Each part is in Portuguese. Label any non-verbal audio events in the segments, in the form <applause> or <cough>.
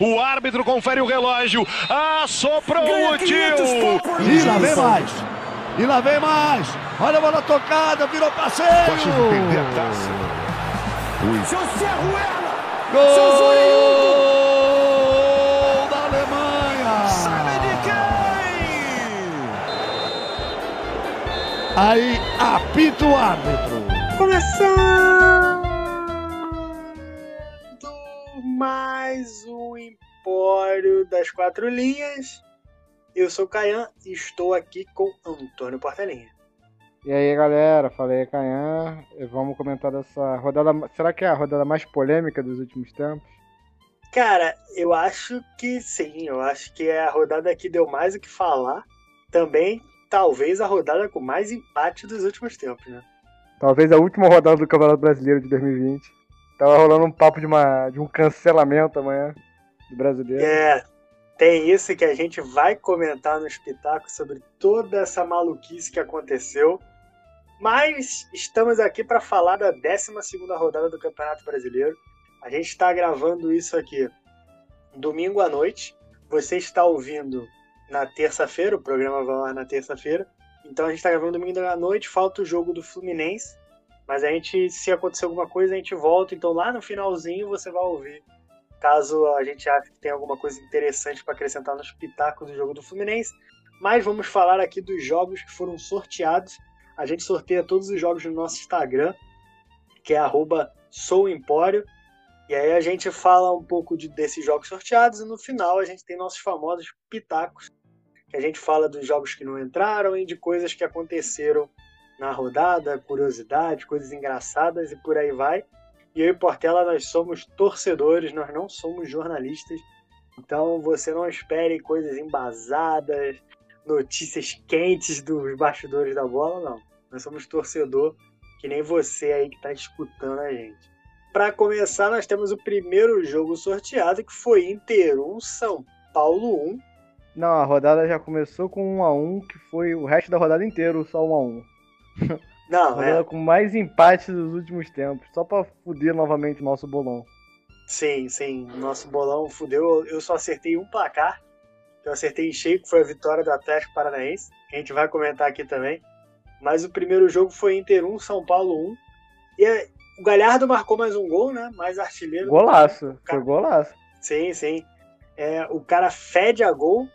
O árbitro confere o relógio. Assoprou o tio. E lá vem mais. E lá vem mais. Olha a bola tocada, virou passeio. Pode perder a taça. Seu Serruela. Gol da Alemanha. Sabe de quem? Aí apita o árbitro. Começando mais um Empório das Quatro Linhas. Eu sou o Caian e estou aqui com Antônio Portelinha. E aí, galera, falei Canhã, vamos comentar dessa rodada. Será que é a rodada mais polêmica dos últimos tempos? Cara, eu acho que sim, eu acho que é a rodada que deu mais o que falar. Também, talvez, a rodada com mais empate dos últimos tempos, né? Talvez a última rodada do Campeonato Brasileiro de 2020. Tava rolando um papo de, uma, de um cancelamento amanhã do brasileiro. É, tem isso que a gente vai comentar no espetáculo sobre toda essa maluquice que aconteceu. Mas estamos aqui para falar da 12 rodada do Campeonato Brasileiro. A gente está gravando isso aqui domingo à noite. Você está ouvindo na terça-feira, o programa vai lá na terça-feira. Então a gente está gravando domingo à noite, falta o jogo do Fluminense. Mas a gente, se acontecer alguma coisa, a gente volta. Então lá no finalzinho você vai ouvir. Caso a gente ache que tem alguma coisa interessante para acrescentar nos pitacos do jogo do Fluminense. Mas vamos falar aqui dos jogos que foram sorteados. A gente sorteia todos os jogos no nosso Instagram, que é souempório. E aí a gente fala um pouco de, desses jogos sorteados e no final a gente tem nossos famosos pitacos, que a gente fala dos jogos que não entraram e de coisas que aconteceram na rodada, curiosidades, coisas engraçadas e por aí vai. E eu e Portela, nós somos torcedores, nós não somos jornalistas. Então você não espere coisas embasadas, notícias quentes dos bastidores da bola, não. Nós somos torcedor, que nem você aí que está escutando a gente. Para começar, nós temos o primeiro jogo sorteado, que foi Inter 1, São Paulo 1. Não, a rodada já começou com 1 a 1 que foi o resto da rodada inteira só 1 a 1 Não, é. com mais empates dos últimos tempos, só pra fuder novamente o nosso bolão. Sim, sim. Nosso bolão fudeu. Eu só acertei um placar. Eu acertei em cheio, que foi a vitória do Atlético Paranaense. A gente vai comentar aqui também. Mas o primeiro jogo foi Inter 1, São Paulo 1. E é, o Galhardo marcou mais um gol, né? Mais artilheiro. Golaço, Cara- foi golaço. Sim, sim. É, o cara fede a gol.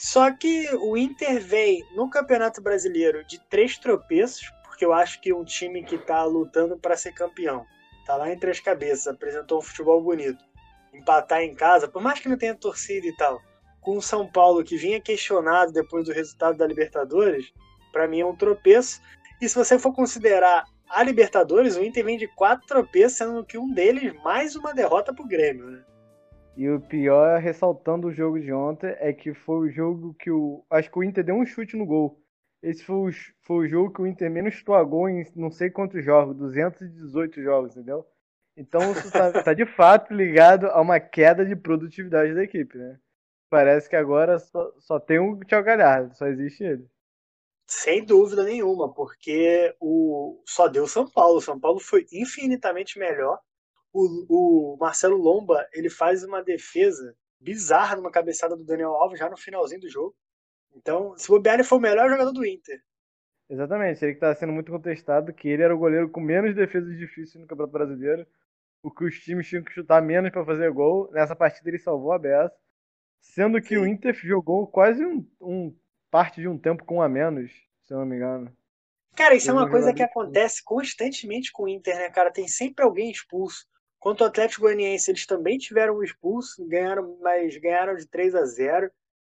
Só que o Inter vem no Campeonato Brasileiro de três tropeços, porque eu acho que um time que tá lutando para ser campeão, tá lá entre as cabeças, apresentou um futebol bonito. Empatar em casa, por mais que não tenha torcida e tal, com o São Paulo que vinha questionado depois do resultado da Libertadores, para mim é um tropeço. E se você for considerar a Libertadores, o Inter vem de quatro tropeços, sendo que um deles mais uma derrota pro Grêmio, né? E o pior, ressaltando o jogo de ontem, é que foi o jogo que o. Acho que o Inter deu um chute no gol. Esse foi o, foi o jogo que o Inter menos gol em não sei quantos jogos 218 jogos, entendeu? Então isso tá, <laughs> tá de fato ligado a uma queda de produtividade da equipe, né? Parece que agora só, só tem o Thiago Galhardo, só existe ele. Sem dúvida nenhuma, porque o só deu São Paulo. O São Paulo foi infinitamente melhor. O, o Marcelo Lomba ele faz uma defesa bizarra numa cabeçada do Daniel Alves já no finalzinho do jogo. Então, se o bobear, foi o melhor jogador do Inter. Exatamente, ele que tá sendo muito contestado, que ele era o goleiro com menos defesas difíceis no Campeonato Brasileiro, o que os times tinham que chutar menos para fazer gol. Nessa partida ele salvou a beça, sendo que Sim. o Inter jogou quase um, um parte de um tempo com um a menos, se eu não me engano. Cara, isso é uma um coisa que acontece constantemente com o Inter, né, cara? Tem sempre alguém expulso. Quanto ao Atlético Goianiense, eles também tiveram um expulso, ganharam, mas ganharam de 3 a 0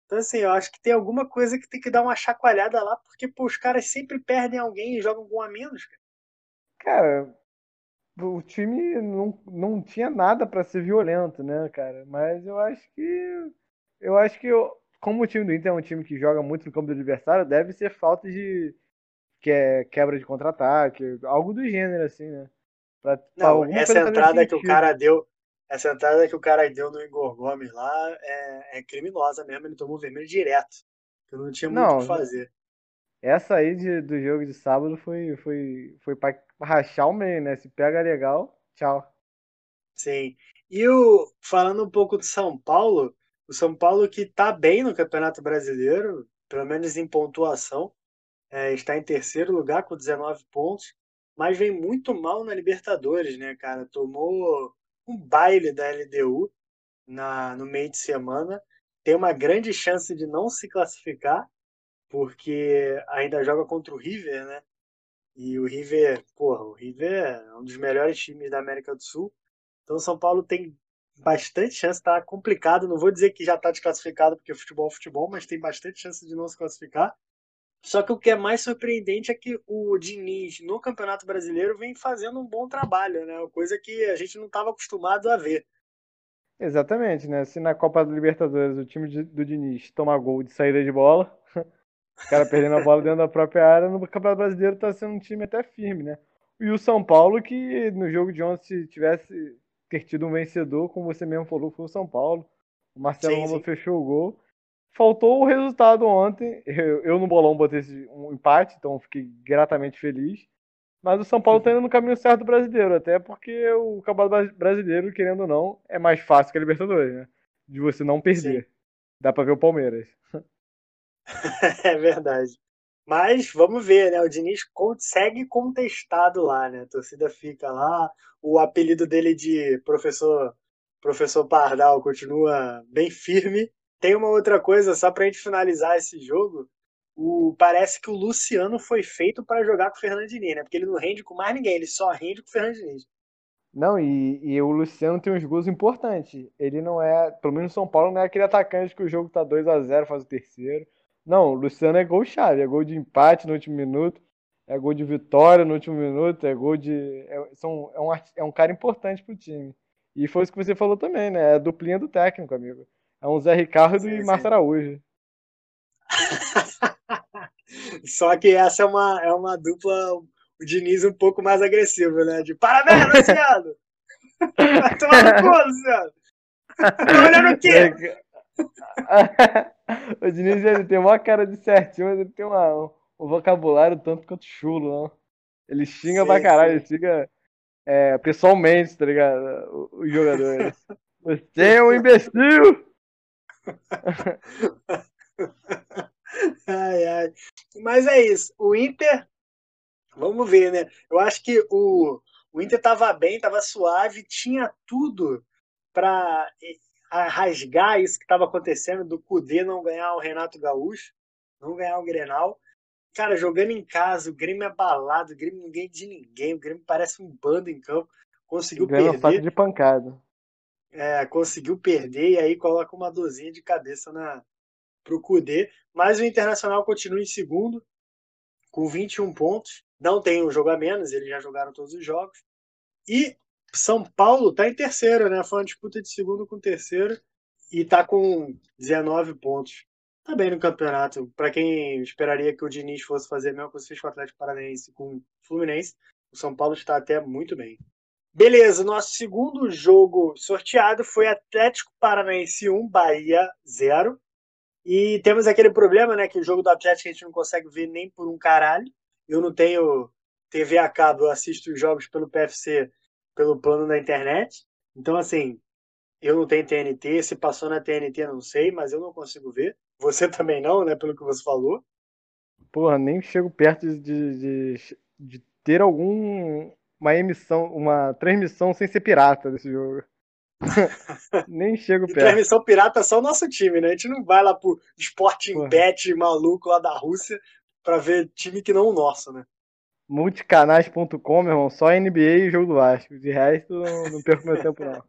Então, assim, eu acho que tem alguma coisa que tem que dar uma chacoalhada lá, porque pô, os caras sempre perdem alguém e jogam com a menos, cara. Cara, o time não, não tinha nada para ser violento, né, cara? Mas eu acho que. Eu acho que, eu- como o time do Inter é um time que joga muito no campo do adversário, deve ser falta de que é quebra de contra-ataque, algo do gênero, assim, né? Pra, pra Não, alguma essa entrada que o cara deu, essa entrada que o cara deu no Igor Gomes lá é, é criminosa mesmo, ele tomou vermelho direto. Eu não tinha muito o que fazer. Essa aí de- do jogo de sábado foi, foi, foi pra rachar o meio, né? Se pega legal, tchau. Sim. E o, falando um pouco do São Paulo, o São Paulo que está bem no Campeonato Brasileiro, pelo menos em pontuação, é, está em terceiro lugar com 19 pontos, mas vem muito mal na Libertadores, né, cara? Tomou um baile da LDU na, no meio de semana, tem uma grande chance de não se classificar, porque ainda joga contra o River, né? E o River, porra, o River é um dos melhores times da América do Sul. Então o São Paulo tem bastante chance, tá complicado. Não vou dizer que já tá desclassificado, porque futebol é futebol, mas tem bastante chance de não se classificar. Só que o que é mais surpreendente é que o Diniz, no Campeonato Brasileiro, vem fazendo um bom trabalho, né? Coisa que a gente não estava acostumado a ver. Exatamente, né? Se na Copa do Libertadores o time do Diniz toma gol de saída de bola, <laughs> o cara perdendo a bola dentro da própria área, no Campeonato Brasileiro tá sendo um time até firme, né? E o São Paulo, que no jogo de ontem, se tivesse ter tido um vencedor, como você mesmo falou, foi o São Paulo. O Marcelo Lomba fechou o gol. Faltou o resultado ontem. Eu, eu no bolão botei um empate, então fiquei gratamente feliz. Mas o São Paulo está indo no caminho certo do brasileiro, até porque o Campeonato Brasileiro, querendo ou não, é mais fácil que a Libertadores, né? De você não perder. Sim. Dá para ver o Palmeiras. <laughs> é verdade. Mas vamos ver, né? O Diniz segue contestado lá, né? A torcida fica lá. O apelido dele de professor, professor Pardal continua bem firme. Tem uma outra coisa, só pra gente finalizar esse jogo. O, parece que o Luciano foi feito para jogar com o Fernando Diniz, né? Porque ele não rende com mais ninguém, ele só rende com o Fernando Diniz. Não, e, e o Luciano tem uns gols importantes. Ele não é, pelo menos no São Paulo, não é aquele atacante que o jogo tá 2 a 0 faz o terceiro. Não, o Luciano é gol chave, é gol de empate no último minuto, é gol de vitória no último minuto, é gol de. É, são, é, um, é um cara importante pro time. E foi isso que você falou também, né? É a duplinha do técnico, amigo. É um Zé Ricardo sim, e Márcio Araújo. <laughs> Só que essa é uma, é uma dupla, o Diniz um pouco mais agressivo, né? De parabéns, Luciano! Vai tomar no cu, <laughs> Luciano! Tá olhando o quê? <laughs> o Diniz ele tem uma cara de certinho, mas ele tem uma, um, vocabulário tanto quanto chulo, não? Ele xinga sim, pra caralho, sim. ele xinga é, pessoalmente, tá ligado? Os jogadores. Você é um imbecil! <laughs> ai, ai. Mas é isso. O Inter, vamos ver, né? Eu acho que o, o Inter tava bem, tava suave, tinha tudo para rasgar isso que estava acontecendo do Cudê não ganhar o Renato Gaúcho, não ganhar o Grenal. Cara, jogando em casa, o Grêmio é balado, o Grêmio ninguém de ninguém, o Grêmio parece um bando em campo. Conseguiu perder. Faca de pancada. É, conseguiu perder e aí coloca uma dozinha de cabeça na pro Cudê. Mas o Internacional continua em segundo, com 21 pontos. Não tem um jogo a menos, eles já jogaram todos os jogos. E são Paulo está em terceiro, né? Foi uma disputa de segundo com terceiro e está com 19 pontos. Tá bem no campeonato. Para quem esperaria que o Diniz fosse fazer coisa que fez com o Atlético Paranaense com o Fluminense, o São Paulo está até muito bem. Beleza, nosso segundo jogo sorteado foi Atlético Paranaense 1, Bahia 0. E temos aquele problema, né? Que o jogo do Atlético a gente não consegue ver nem por um caralho. Eu não tenho TV a cabo, eu assisto os jogos pelo PFC pelo plano da internet. Então, assim, eu não tenho TNT, se passou na TNT não sei, mas eu não consigo ver. Você <laughs> também não, né? Pelo que você falou. Porra, nem chego perto de, de, de ter algum uma emissão, uma transmissão sem ser pirata desse jogo. <laughs> Nem chego perto. Transmissão pirata é só o nosso time, né? A gente não vai lá pro Sporting Bet maluco lá da Rússia pra ver time que não o nosso, né? multicanais.com, meu irmão, só NBA e jogo do Vasco. De resto, não, não perco meu tempo, não.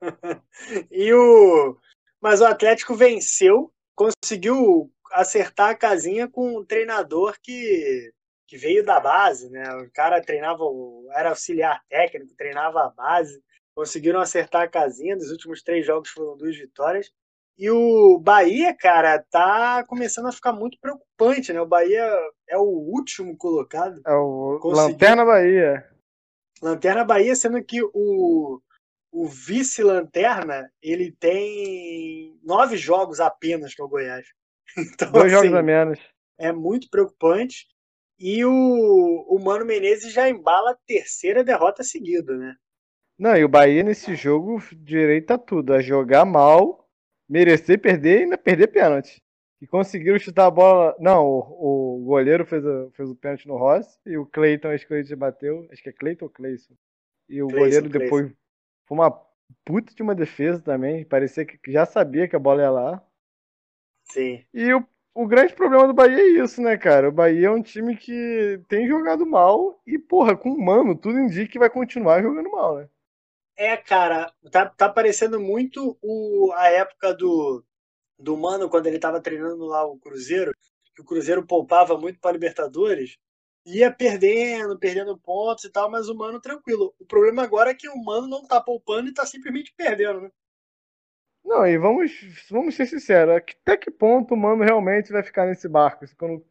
<laughs> e o... Mas o Atlético venceu, conseguiu acertar a casinha com um treinador que, que veio da base, né? O cara treinava, era auxiliar técnico, treinava a base. Conseguiram acertar a casinha. Dos últimos três jogos foram duas vitórias. E o Bahia, cara, tá começando a ficar muito preocupante, né? O Bahia é o último colocado. É o Conseguiu... Lanterna Bahia. Lanterna Bahia, sendo que o, o vice-lanterna, ele tem nove jogos apenas é o Goiás. <laughs> Então, Dois assim, jogos a menos. É muito preocupante. E o, o Mano Menezes já embala a terceira derrota seguida, né? Não, e o Bahia nesse jogo direita tudo, a jogar mal, merecer perder e ainda perder pênalti. E conseguiram chutar a bola. Não, o, o goleiro fez, o, fez o pênalti no Rossi e o Cleiton, acho que ele bateu. Acho que é Cleiton ou Cleison. E o Cleison, goleiro depois foi uma puta de uma defesa também. Parecia que já sabia que a bola ia lá. Sim. E o, o grande problema do Bahia é isso, né, cara? O Bahia é um time que tem jogado mal e, porra, com o Mano, tudo indica que vai continuar jogando mal, né? É, cara, tá, tá parecendo muito o, a época do, do Mano, quando ele tava treinando lá o Cruzeiro, que o Cruzeiro poupava muito para Libertadores, ia perdendo, perdendo pontos e tal, mas o Mano tranquilo. O problema agora é que o Mano não tá poupando e tá simplesmente perdendo, né? Não, e vamos, vamos ser sinceros, até que ponto o Mano realmente vai ficar nesse barco quando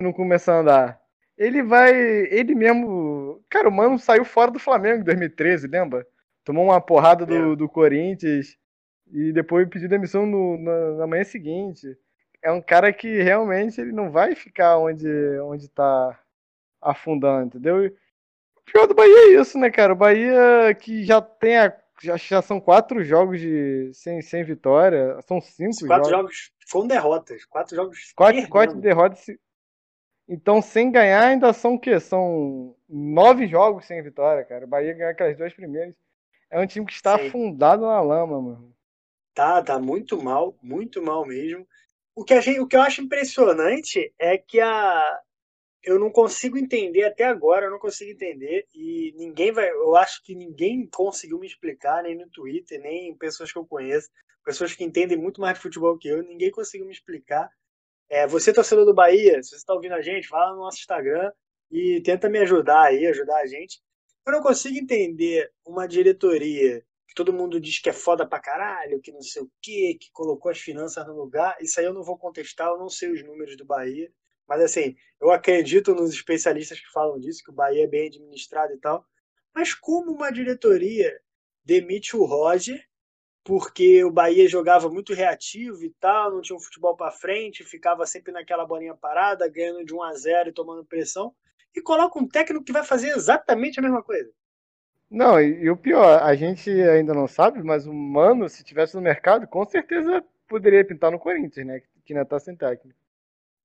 não começar a andar? Ele vai. Ele mesmo. Cara, o Mano saiu fora do Flamengo em 2013, lembra? Tomou uma porrada do, do Corinthians e depois pediu demissão no, na, na, manhã seguinte. É um cara que realmente ele não vai ficar onde, onde tá afundando, entendeu? o pior do Bahia é isso, né, cara? O Bahia que já tem a, já, já são quatro jogos de, sem, sem vitória. São cinco quatro jogos. jogos com derrotas. Quatro jogos. Quatro, quatro derrotas. Então, sem ganhar, ainda são o quê? São nove jogos sem vitória, cara. O Bahia ganhou aquelas duas primeiras. É um time que está Sim. afundado na lama, mano. Tá, tá muito mal, muito mal mesmo. O que, a gente, o que eu acho impressionante é que a, eu não consigo entender até agora, eu não consigo entender e ninguém vai, eu acho que ninguém conseguiu me explicar nem no Twitter, nem pessoas que eu conheço, pessoas que entendem muito mais de futebol que eu, ninguém conseguiu me explicar. É, você torcedor do Bahia, se você está ouvindo a gente, vá no nosso Instagram e tenta me ajudar aí, ajudar a gente. Eu não consigo entender uma diretoria que todo mundo diz que é foda pra caralho, que não sei o quê, que colocou as finanças no lugar. Isso aí eu não vou contestar, eu não sei os números do Bahia. Mas assim, eu acredito nos especialistas que falam disso, que o Bahia é bem administrado e tal. Mas como uma diretoria demite o Roger porque o Bahia jogava muito reativo e tal, não tinha um futebol para frente, ficava sempre naquela bolinha parada, ganhando de 1 a 0 e tomando pressão e coloca um técnico que vai fazer exatamente a mesma coisa. Não, e, e, o pior, a gente ainda não sabe, mas o Mano, se tivesse no mercado, com certeza poderia pintar no Corinthians, né? Que ainda tá sem técnico.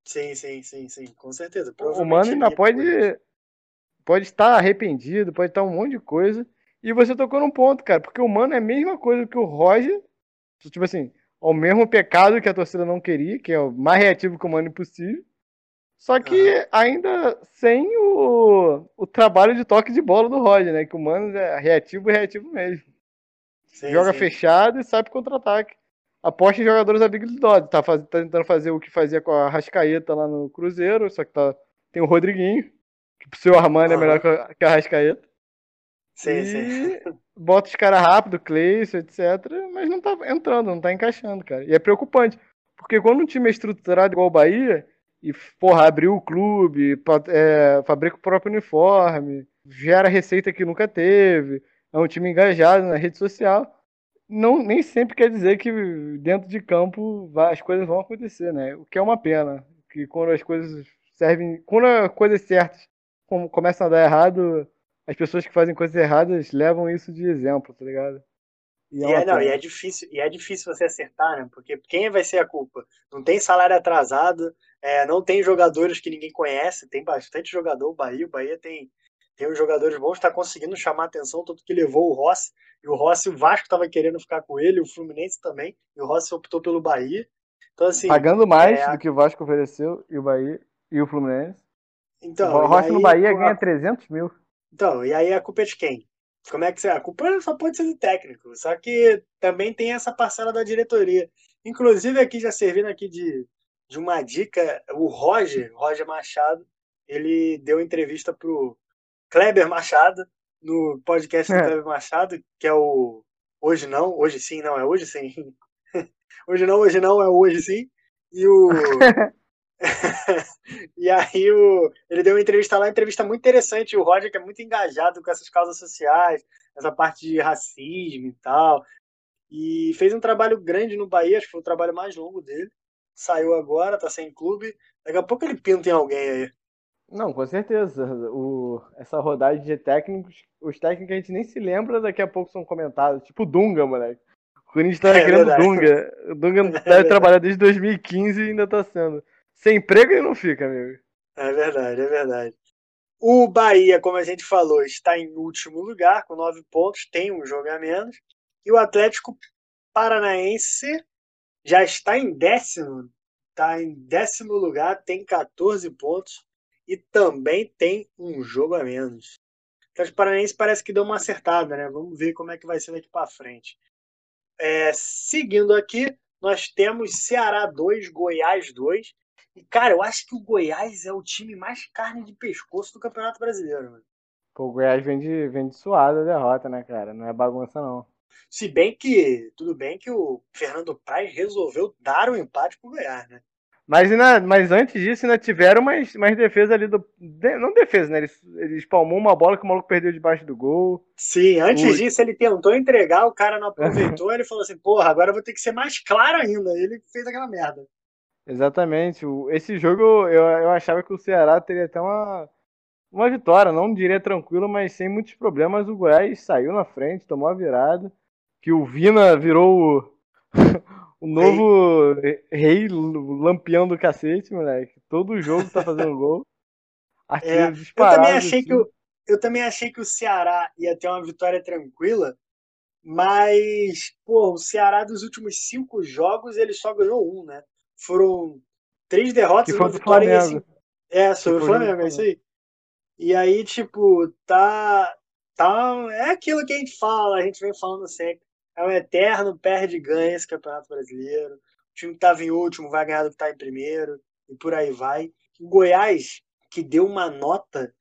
Sim, sim, sim, sim, com certeza. O Mano ainda pode, pode estar arrependido, pode estar um monte de coisa. E você tocou num ponto, cara, porque o Mano é a mesma coisa que o Roger, tipo assim, o mesmo pecado que a torcida não queria, que é o mais reativo que o Mano impossível. Só que uhum. ainda sem o, o trabalho de toque de bola do Roger, né? Que o Mano é reativo e reativo mesmo. Sim, Joga sim. fechado e sai pro contra-ataque. Aposta em jogadores habilidosos. Tá, faz, tá tentando fazer o que fazia com a Rascaeta lá no Cruzeiro, só que tá, tem o Rodriguinho, que pro seu Armani uhum. é melhor que a Rascaeta. Sim, e sim. <laughs> bota os caras rápido, Cleison, etc. Mas não tá entrando, não tá encaixando, cara. E é preocupante. Porque quando um time é estruturado igual o Bahia, e, porra, abriu o clube, é, fabrica o próprio uniforme, gera receita que nunca teve, é um time engajado na rede social. Não, nem sempre quer dizer que dentro de campo as coisas vão acontecer, né? O que é uma pena. Que quando as coisas servem. Quando as coisas certas começam a dar errado, as pessoas que fazem coisas erradas levam isso de exemplo, tá ligado? E, é, e é, não, e é difícil, e é difícil você acertar, né? Porque quem vai ser a culpa? Não tem salário atrasado, é, não tem jogadores que ninguém conhece, tem bastante jogador, o Bahia, o Bahia tem, tem os jogadores bons, está conseguindo chamar atenção, tanto que levou o Rossi, e o Rossi, o Vasco estava querendo ficar com ele, o Fluminense também, e o Rossi optou pelo Bahia. Então, assim, Pagando mais é... do que o Vasco ofereceu, e o Bahia, e o Fluminense. Então, o Rossi no Bahia ganha 300 mil. Então, e aí a culpa é de quem? Como é que você. A culpa só pode ser do técnico, só que também tem essa parcela da diretoria. Inclusive, aqui já servindo aqui de, de uma dica, o Roger, Roger Machado, ele deu entrevista pro Kleber Machado, no podcast do é. Kleber Machado, que é o Hoje Não, Hoje Sim, não, é Hoje Sim. <laughs> hoje não, hoje não, é Hoje Sim. E o. <laughs> e aí o, ele deu uma entrevista lá, uma entrevista muito interessante. O Roger, que é muito engajado com essas causas sociais, essa parte de racismo e tal. E fez um trabalho grande no Bahia, acho que foi o trabalho mais longo dele. Saiu agora, tá sem clube. Daqui a pouco ele pinta em alguém aí. Não, com certeza. O, essa rodada de técnicos, os técnicos a gente nem se lembra, daqui a pouco são comentados. Tipo o Dunga, moleque. O Corinthians tá É querendo verdade. Dunga. O Dunga <laughs> deve verdade. trabalhar desde 2015 e ainda tá sendo. Sem emprego ele não fica, amigo. É verdade, é verdade. O Bahia, como a gente falou, está em último lugar, com nove pontos, tem um jogo a menos. E o Atlético Paranaense já está em décimo. Está em décimo lugar, tem 14 pontos e também tem um jogo a menos. O Atlético Paranaense parece que deu uma acertada, né? Vamos ver como é que vai ser daqui para frente. É, seguindo aqui, nós temos Ceará 2, Goiás 2. E, cara, eu acho que o Goiás é o time mais carne de pescoço do Campeonato Brasileiro, mano. Pô, o Goiás vem de, vem de suada a derrota, né, cara? Não é bagunça, não. Se bem que, tudo bem que o Fernando Praz resolveu dar um empate pro Goiás, né? Mas, ainda, mas antes disso, ainda tiveram mais, mais defesa ali do. de- não defesa, né? Eles espalmou uma bola que o maluco perdeu debaixo do gol. Sim, antes Ui. disso ele tentou entregar, o cara não aproveitou, ele falou assim, porra, agora eu vou ter que ser mais claro ainda. Ele fez aquela merda. Exatamente. Esse jogo eu, eu achava que o Ceará teria até uma, uma vitória, não diria tranquila, mas sem muitos problemas. O Goiás saiu na frente, tomou a virada. Que o Vina virou o, <laughs> o novo rei, lampião do cacete, moleque. Todo jogo tá fazendo <laughs> gol. É, eu também achei assim. que o, eu também achei que o Ceará ia ter uma vitória tranquila, mas, pô, o Ceará dos últimos cinco jogos ele só ganhou um, né? Foram três derrotas Que e uma vitória em. É, sobre o Flamengo, é isso aí. E aí, tipo, tá, tá. É aquilo que a gente fala, a gente vem falando sempre. É um eterno perde e ganha esse Campeonato Brasileiro. O time que tava em último vai ganhar do que tá em primeiro, e por aí vai. O Goiás, que deu uma nota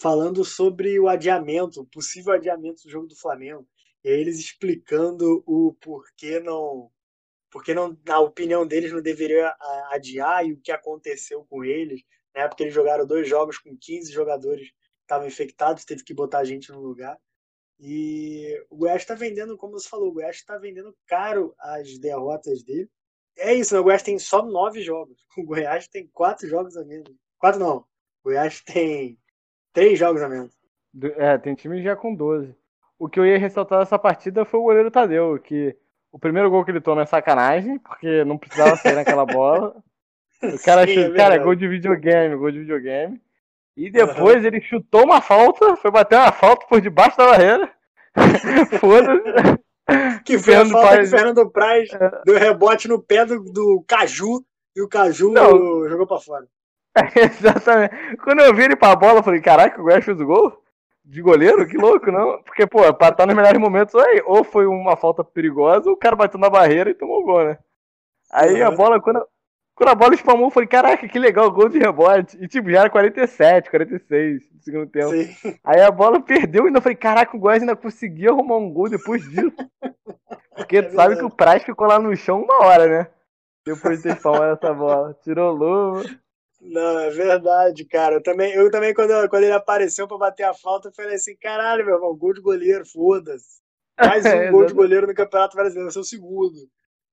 falando sobre o adiamento, o possível adiamento do jogo do Flamengo. E aí eles explicando o porquê não. Porque não, na opinião deles não deveria a- adiar e o que aconteceu com eles né? Porque eles jogaram dois jogos com 15 jogadores que estavam infectados, teve que botar gente no lugar. E o Goiás está vendendo, como você falou, o Goiás está vendendo caro as derrotas dele. É isso, né? o Goiás tem só nove jogos. <laughs> O Goiás tem quatro jogos a menos. Quatro não. O Goiás tem três jogos a menos. É, tem time já com 12. O que eu ia ressaltar dessa partida foi o goleiro Tadeu, que o primeiro gol que ele toma é sacanagem, porque não precisava sair naquela bola. <laughs> O cara, Sim, é cara, gol de videogame, gol de videogame. E depois ele chutou uma falta, foi bater uma falta por debaixo da barreira. <laughs> Foda-se. Que foi a Fernando falta Praz- que Fernando Praz deu rebote no pé do, do Caju e o Caju Não. jogou pra fora. <laughs> Exatamente. Quando eu vi ele pra bola, eu falei, caraca, o Goiás fez o gol? De goleiro? Que louco, não? Porque, pô, pra estar nos melhores momentos, aí, ou foi uma falta perigosa, ou o cara bateu na barreira e tomou o gol, né? Aí a Uhum. bola, quando, quando a bola espalmou, eu falei, caraca, que legal, gol de rebote. E tipo, já era 47, 46 no segundo tempo. Sim. Aí a bola perdeu e ainda falei, caraca, o Goiás ainda conseguia arrumar um gol depois disso. <laughs> Porque É tu sabe que o Praz ficou lá no chão uma hora, né? Depois de ter espalmado essa bola. Tirou luva. Não, é verdade, cara. Eu também, eu também quando, quando ele apareceu pra bater a falta, eu falei assim: caralho, meu irmão, gol de goleiro, foda-se. Mais <laughs> um É, gol de goleiro no Campeonato Brasileiro, o segundo.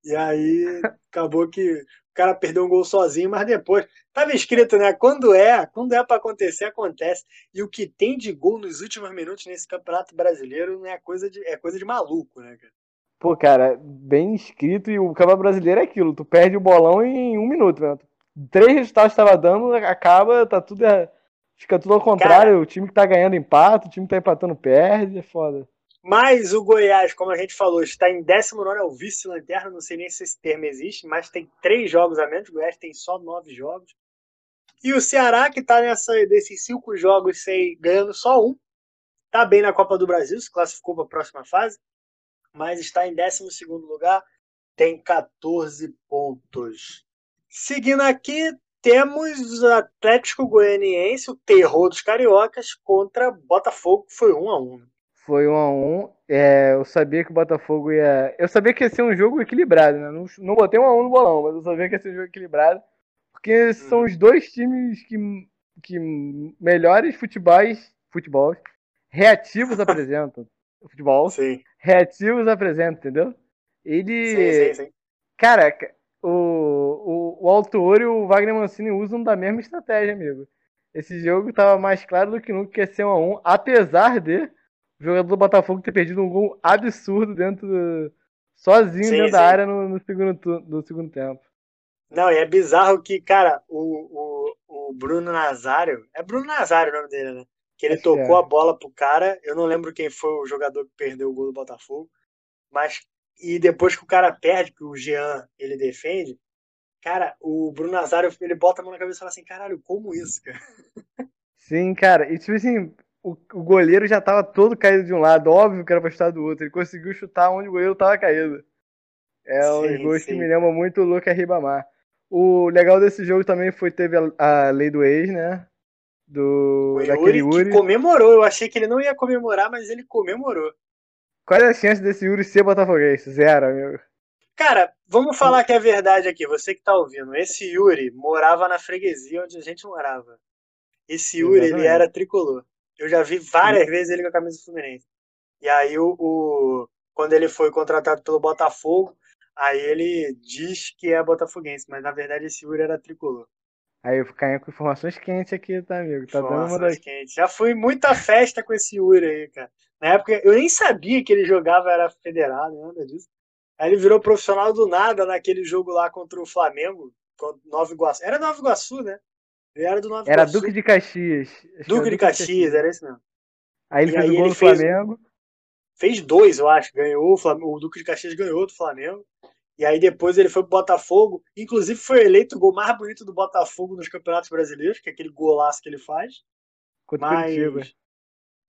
E aí acabou que cara perdeu um gol sozinho, mas depois. Tava escrito, né? Quando é, quando é pra acontecer, acontece. E o que tem de gol nos últimos minutos nesse Campeonato Brasileiro não é coisa de, é coisa de maluco, né, cara? Pô, cara, bem escrito. E o Campeonato Brasileiro é aquilo: tu perde o bolão em um minuto, né? Três resultados que tava dando, acaba, tá tudo. Fica tudo ao contrário. O time que tá ganhando empata, o time que tá empatando perde, é foda. Mas o Goiás, como a gente falou, está em 19, é o vice-lanterna. Não sei nem se esse termo existe, mas tem três jogos a menos. O Goiás tem só nove jogos. E o Ceará, que está desses cinco jogos sem, ganhando só um, está bem na Copa do Brasil, se classificou para a próxima fase, mas está em 12 lugar, tem 14 pontos. Seguindo aqui, temos o Atlético Goianiense, o terror dos cariocas, contra Botafogo, que foi 1 a 1 Foi um a um. É, eu sabia que o Botafogo ia. Eu sabia que ia ser um jogo equilibrado, né? Não, não botei um a um no bolão, mas eu sabia que ia ser um jogo equilibrado. Porque são os dois times que, que melhores futebols, futebol reativos apresentam. <laughs> Futebol Sim, reativos apresentam, entendeu? Ele. sim, sim, sim. Cara, o, o, o autor e o Wagner Mancini usam da mesma estratégia, amigo. esse jogo tava mais claro do que nunca que ia ser 1x1, apesar de jogador do Botafogo ter perdido um gol absurdo dentro do, sozinho Sim, dentro sim. da área no, no segundo, tu- no segundo tempo. Não, e é bizarro que, cara, o, o, o Bruno Nazário. É Bruno Nazário o nome dele, né? Que ele Acho tocou é. a bola pro cara. Eu não lembro quem foi o jogador que perdeu o gol do Botafogo. Mas. E depois que o cara perde, que o Jean ele defende. Cara, o Bruno Nazário ele bota a mão na cabeça e fala assim: caralho, como isso, cara? Sim, cara, e tipo assim, o, o goleiro já tava todo caído de um lado, óbvio que era pra chutar do outro. Ele conseguiu chutar onde o goleiro tava caído. É um Sim, gols que sim. me lembra muito o Lucas Ribamar. O legal desse jogo também foi teve a, a lei do ex, né? Do O daquele Yuri, Yuri. que comemorou. Eu achei que ele não ia comemorar, mas ele comemorou. Qual é a chance desse Yuri ser botafoguense? Zero, amigo. Cara, vamos falar que é verdade aqui, você que tá ouvindo. Esse Yuri morava na freguesia onde a gente morava. Esse Yuri, ele Exatamente. era tricolor. Eu já vi várias vezes ele com a camisa do Fluminense. E aí, o, o- quando ele foi contratado pelo Botafogo, aí ele diz que é botafoguense, mas na verdade esse Yuri era tricolor. Aí eu caí com informações quentes aqui, tá, amigo? Tá dando uma Informações quentes. Já fui muita festa com esse Yuri aí, cara. Na época, eu nem sabia que ele jogava, era federado, nada disso. Aí ele virou profissional do nada naquele jogo lá contra o Flamengo, Nova Iguaçu. Era Nova Iguaçu, né? Ele era do Nova Era Iguaçu. Duque de Caxias. Duque era de Caxias, era esse mesmo. Aí ele E fez o gol fez- Flamengo. Fez dois, eu acho. Ganhou, o Flam- o Duque de Caxias ganhou do Flamengo. E aí depois ele foi pro Botafogo. Inclusive foi eleito o gol mais bonito do Botafogo nos campeonatos brasileiros, que é aquele golaço que ele faz. Contra o Curitiba. Mas,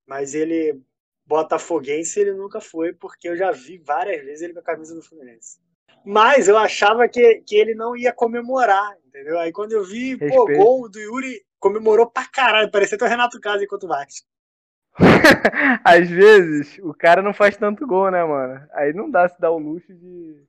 mas ele, botafoguense, ele nunca foi, porque eu já vi várias vezes ele com a camisa do Fluminense. Mas eu achava que, que ele não ia comemorar, entendeu? Aí quando eu vi, pô, Respeito. gol do Yuri, comemorou pra caralho, parecia até o Renato Casa enquanto o Vasco. <laughs> Às vezes, o cara não faz tanto gol, né, mano? Aí não dá se dar o luxo de.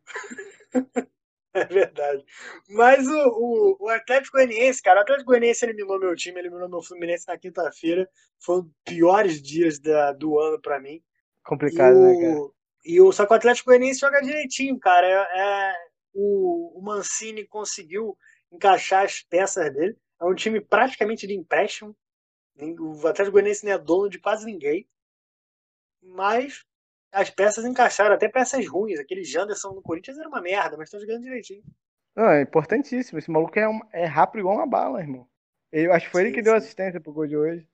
<laughs> É verdade. Mas o, o, o Atlético Goianiense, cara, o Atlético Goianiense eliminou meu time, eliminou meu Fluminense na quinta-feira. Foi um dos piores dias da, do ano pra mim. Complicado, e né, cara? o, e o, só que o Atlético Goianiense joga direitinho, cara. É, é- o, o Mancini conseguiu encaixar as peças dele. É um time praticamente de empréstimo. O Atlético Goianiense não é dono de quase ninguém. Mas as peças encaixaram, até peças ruins. Aquele Janderson no Corinthians era uma merda, mas estão jogando direitinho. Não, é importantíssimo. Esse maluco é, um- é rápido igual uma bala, irmão. Eu acho que foi ele Sim, que deu sim. assistência pro gol de hoje.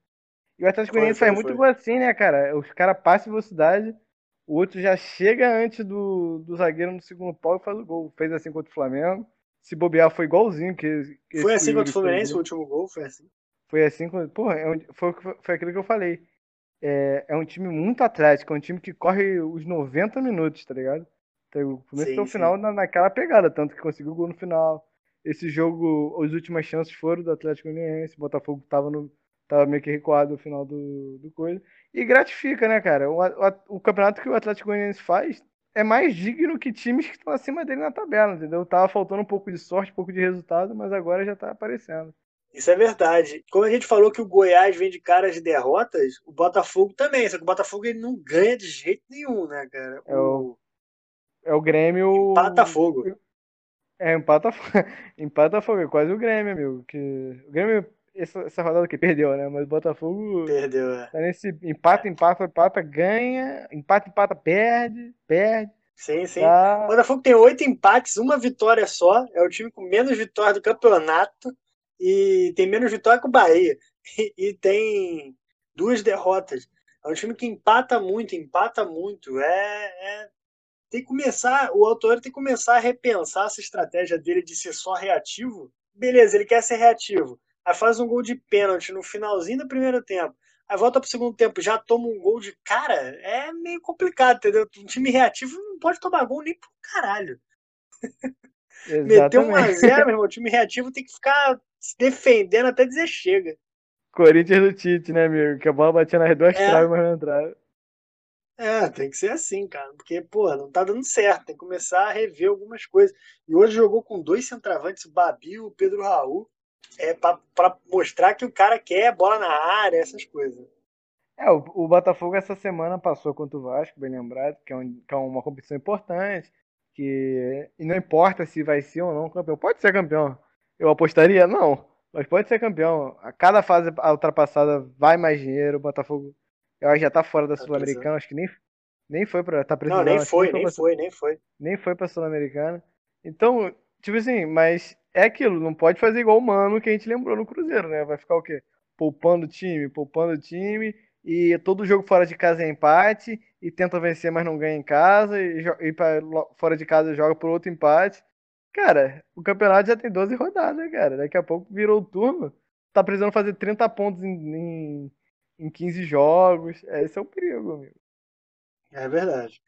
E o Atlético Goianiense faz muito foi. gol assim, né, cara? Os caras passam velocidade, o outro já chega antes do, do zagueiro no segundo pau e faz o gol. Fez assim contra o Flamengo. Se bobear, foi igualzinho que. que Foi assim contra o Fluminense, o último gol, foi assim. Foi assim, quando- porra, é um- foi, foi aquilo que eu falei. É, é um time muito atlético, é um time que corre os 90 minutos, tá ligado? Então, o começo Sim, o sim. final na, naquela pegada, tanto que conseguiu o gol no final. Esse jogo, as últimas chances foram do Atlético Goianiense, o Botafogo tava, no, tava meio que recuado no final do, do coisa. E gratifica, né, cara? O, a- o campeonato que o Atlético Goianiense faz é mais digno que times que estão acima dele na tabela, entendeu? Tava faltando um pouco de sorte, um pouco de resultado, mas agora já tá aparecendo. Isso é verdade. Como a gente falou que o Goiás vem de caras de derrotas, o Botafogo também. Só que o Botafogo ele não ganha de jeito nenhum, né, cara? É o- É o Grêmio. Empata fogo. É, empata, <laughs> empata fogo, é quase o Grêmio, amigo. Que... O Grêmio, essa, essa rodada aqui, perdeu, né? Mas o Botafogo Perdeu, é. tá nesse empata, empata, empata, ganha, empata, empata, perde, perde. Sim, sim. O Tá... Botafogo tem oito empates, uma vitória só. É o time com menos vitória do campeonato. E tem menos vitória que o Bahia. E, e tem duas derrotas. É um time que empata muito, empata muito. É, é- Tem que começar. O autor tem que começar a repensar essa estratégia dele de ser só reativo. Beleza, ele quer ser reativo. Aí faz um gol de pênalti no finalzinho do primeiro tempo. Aí volta pro segundo tempo, já toma um gol de cara. É meio complicado, entendeu? Um time reativo não pode tomar gol nem pro caralho. <laughs> Meter 1 a. 0 meu irmão, o time reativo tem que ficar se defendendo até dizer chega. Corinthians do Tite, né, amigo? Que a bola batia nas duas É. traves, mas não entrava. É, tem que ser assim, cara. Porque, pô, não tá dando certo. Tem que começar a rever algumas coisas. E hoje jogou com dois centravantes, o Babi e o Pedro Raul. É pra mostrar que o cara quer bola na área, essas coisas. É, o, o Botafogo essa semana passou contra o Vasco, bem lembrado, que é, um- que é uma competição importante. Que, e não importa se vai ser ou não campeão. Pode ser campeão. Eu apostaria? Não. Mas pode ser campeão. A cada fase ultrapassada vai mais dinheiro. O Botafogo, eu acho que já tá fora da Tá Sul-Americana. Acho que nem, nem foi pra. Tá Não, nem foi, nem foi, nem foi. nem foi pra Sul-Americana. Então, tipo assim, mas é aquilo, não pode fazer igual o Mano que a gente lembrou no Cruzeiro, né? Vai ficar o quê? Poupando time, poupando time, e todo jogo fora de casa é empate, e tenta vencer, mas não ganha em casa, e, e pra, fora de casa joga por outro empate. Cara, o campeonato já tem 12 rodadas, cara. Daqui a pouco virou o turno. Tá precisando fazer 30 pontos em, em, em 15 jogos. Esse é o perigo, amigo. É verdade.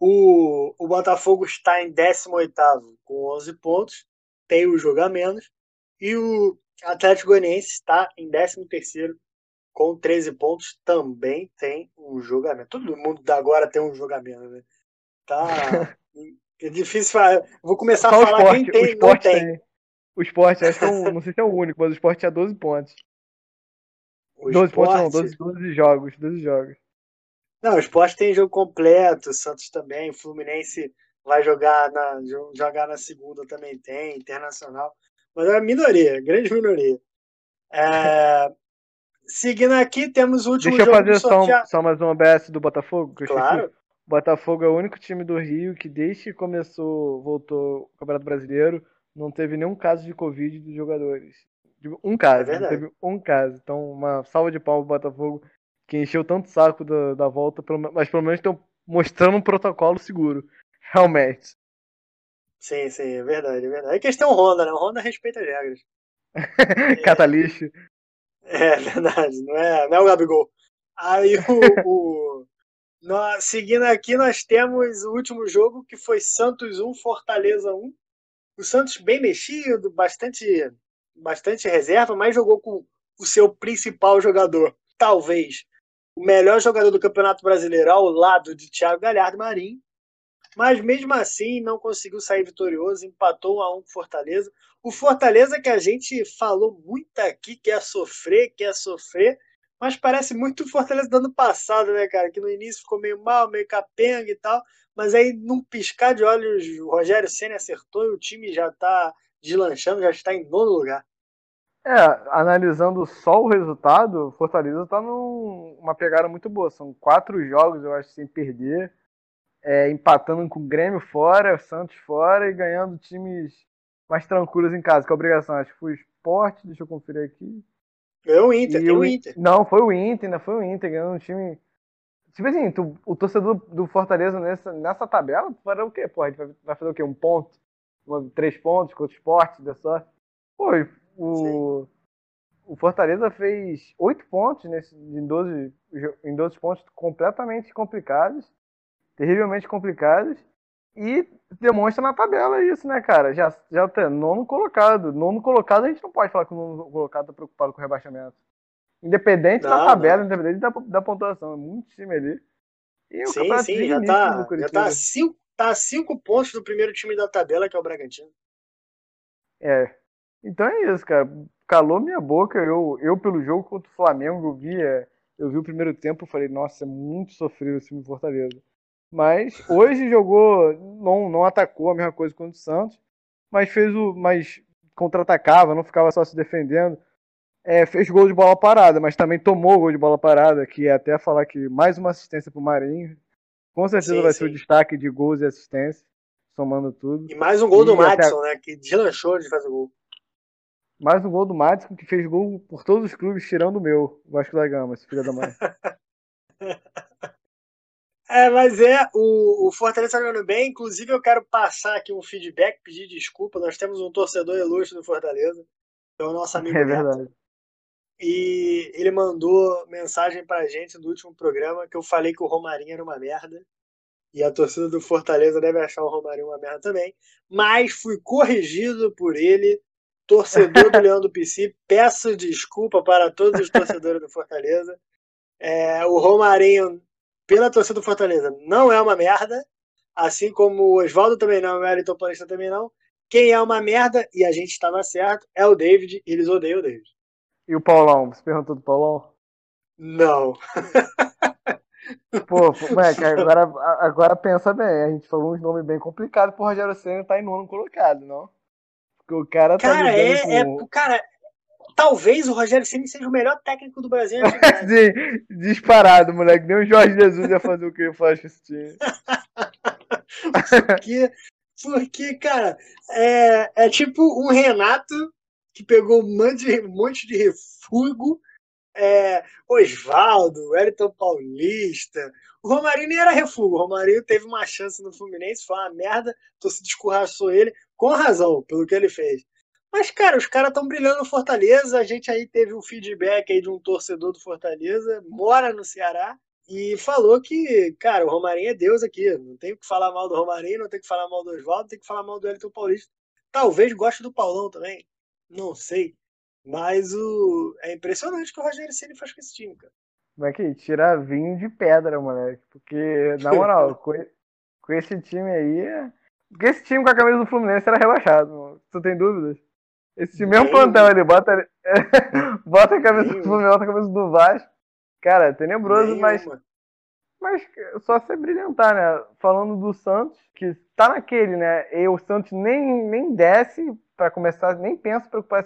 O, o Botafogo está em 18º com 11 pontos, tem o jogo a menos, e o Atlético Goianiense está em 13º com 13 pontos, também tem um jogo a menos. Todo mundo da agora tem um jogo a menos, né? Tá <laughs> é difícil falar. Vou começar Só a falar esporte, quem tem o e esporte tem. tem. O esporte, acho que é um, não sei se é o único, mas o esporte tinha 12 pontos. O 12 pontos não, Sport- 12, 12 jogos, 12 jogos. Não, o esporte tem jogo completo, o Santos também, o Fluminense vai jogar na, jo- jogar na segunda também tem, Internacional. Mas é uma minoria, grande minoria. É, <laughs> seguindo aqui, temos o último Deixa eu fazer só, só mais um OBS do Botafogo. Claro, O Botafogo é o único time do Rio que desde que começou, voltou o Campeonato Brasileiro, não teve nenhum caso de Covid dos jogadores. Um caso, É verdade. teve um caso. Então, uma salva de palmas pro Botafogo, que encheu tanto saco da, da volta, mas pelo menos estão mostrando um protocolo seguro. Realmente. sim, sim, é verdade, é verdade. É questão Honda, né? O Honda respeita as regras. <laughs> Catalixo. É verdade, não é, não é o Gabigol. Aí o, o- <laughs> nós, seguindo aqui, nós temos o último jogo que foi Santos 1, Fortaleza 1. O Santos bem mexido, bastante, bastante reserva, mas jogou com o seu principal jogador, talvez o melhor jogador do Campeonato Brasileiro ao lado de Thiago Galhardo Marinho. Mas mesmo assim não conseguiu sair vitorioso, empatou 1 a 1 com o Fortaleza. O Fortaleza que a gente falou muito aqui, quer sofrer, quer sofrer, mas parece muito o Fortaleza do ano passado, né, cara? Que no início ficou meio mal, meio capenga e tal, mas aí num piscar de olhos o Rogério Senna acertou e o time já tá deslanchando, já está em nono lugar. É, analisando só o resultado, o Fortaleza tá numa pegada muito boa. São quatro jogos, eu acho, sem perder. É, empatando com o Grêmio fora, Santos fora e ganhando times mais tranquilos em casa, que é a obrigação. Acho que foi o Sport, deixa eu conferir aqui. Ganhou o Inter, tem o In- Inter. Não, foi o Inter, ainda foi o Inter, ganhando um time. Tipo assim, tu- o torcedor do Fortaleza nessa, nessa tabela fazer o quê? Pô, a gente vai, vai fazer o quê? Um ponto? Três pontos contra o esporte, deu sorte. Pô, o, o Fortaleza fez oito pontos nesse, em, 12, jo- em 12 pontos completamente complicados, terrivelmente complicados, e demonstra na tabela isso, né, cara? Já, já tá nono colocado. Nono colocado a gente não pode falar que o nono colocado tá preocupado com o rebaixamento. Independente da Não, tabela, não. independente da, da pontuação. É muito time ali. E o Sim, sim, já digníssimo tá, já tá, a cinco, tá a cinco pontos do primeiro time da tabela, que é o Bragantino. É. Então é isso, cara. Calou minha boca. Eu, eu pelo jogo contra o Flamengo, eu vi, é, eu vi o primeiro tempo e falei, nossa, é muito sofrido esse time do Fortaleza. Mas hoje jogou, não, não atacou a mesma coisa contra o Santos, mas fez o. Mas contra-atacava, não ficava só se defendendo. É, fez gol de bola parada, mas também tomou gol de bola parada, que é até falar que mais uma assistência pro Marinho. Com certeza Sim, vai ser o sim. destaque de gols e assistências, somando tudo. E mais um gol do E até- Madison, né? Que deslanchou de fazer gol. Mais um gol do Madison, que fez gol por todos os clubes, tirando o meu, o Vasco da Gama, esse filho da mãe. <laughs> É, mas é, o, o Fortaleza tá jogando bem. Inclusive, eu quero passar aqui um feedback, pedir desculpa. Nós temos um torcedor ilustre do Fortaleza, é o nosso amigo é Neto. verdade. E ele mandou mensagem pra gente do último programa que eu falei que o Romarinho era uma merda. E a torcida do Fortaleza deve achar o Romarinho uma merda também. Mas fui corrigido por ele, torcedor do <laughs> Leão do PC. Peço desculpa para todos os torcedores do Fortaleza. É, o Romarinho, pela torcida do Fortaleza, não é uma merda. Assim como o Oswaldo também não, o Wellington Paulista também não. Quem é uma merda, e a gente estava certo, é o David. E eles odeiam o David. E o Paulão? Você perguntou do Paulão? Não. Pô, pô, <laughs> moleque, agora, agora pensa bem, a gente falou uns nomes bem complicados pro Rogério Senna tá em nono colocado, não? O cara tá Cara, lidando é, com... é. Cara, talvez o Rogério Ceni seja o melhor técnico do Brasil. <laughs> Sim, disparado, moleque. Nem o Jorge Jesus ia fazer o que ele faz com esse time. porque, porque, cara, é, é tipo um Renato que pegou um monte de, um monte de refúgio, é, Osvaldo, Wellington Paulista. O Romarinho nem era refúgio. O Romarinho teve uma chance no Fluminense, foi uma merda, se descurraçou ele, com razão, pelo que ele fez. Mas, cara, os caras estão brilhando no Fortaleza. A gente aí teve um feedback aí de um torcedor do Fortaleza, mora no Ceará, e falou que, cara, o Romarinho é Deus aqui. Não tem que falar mal do Romarinho, não tem que falar mal do Oswaldo, tem que falar mal do Elton Paulista. Talvez goste do Paulão também. Não sei. Mas o... é impressionante o que o Rogério Ceni faz com esse time, cara. É que tira vinho de pedra, moleque? Porque, na moral, <laughs> com esse time aí. Porque esse time com a camisa do Fluminense era rebaixado, mano. Tu tem dúvidas? Esse time mesmo plantel, ele bota, <laughs> bota a camisa do Fluminense, bota a camisa do Vasco. Cara, tenebroso, mas. Mas só se brilhantar, né? Falando do Santos, que tá naquele, né? E o Santos nem, nem desce para começar, nem pensa preocupar,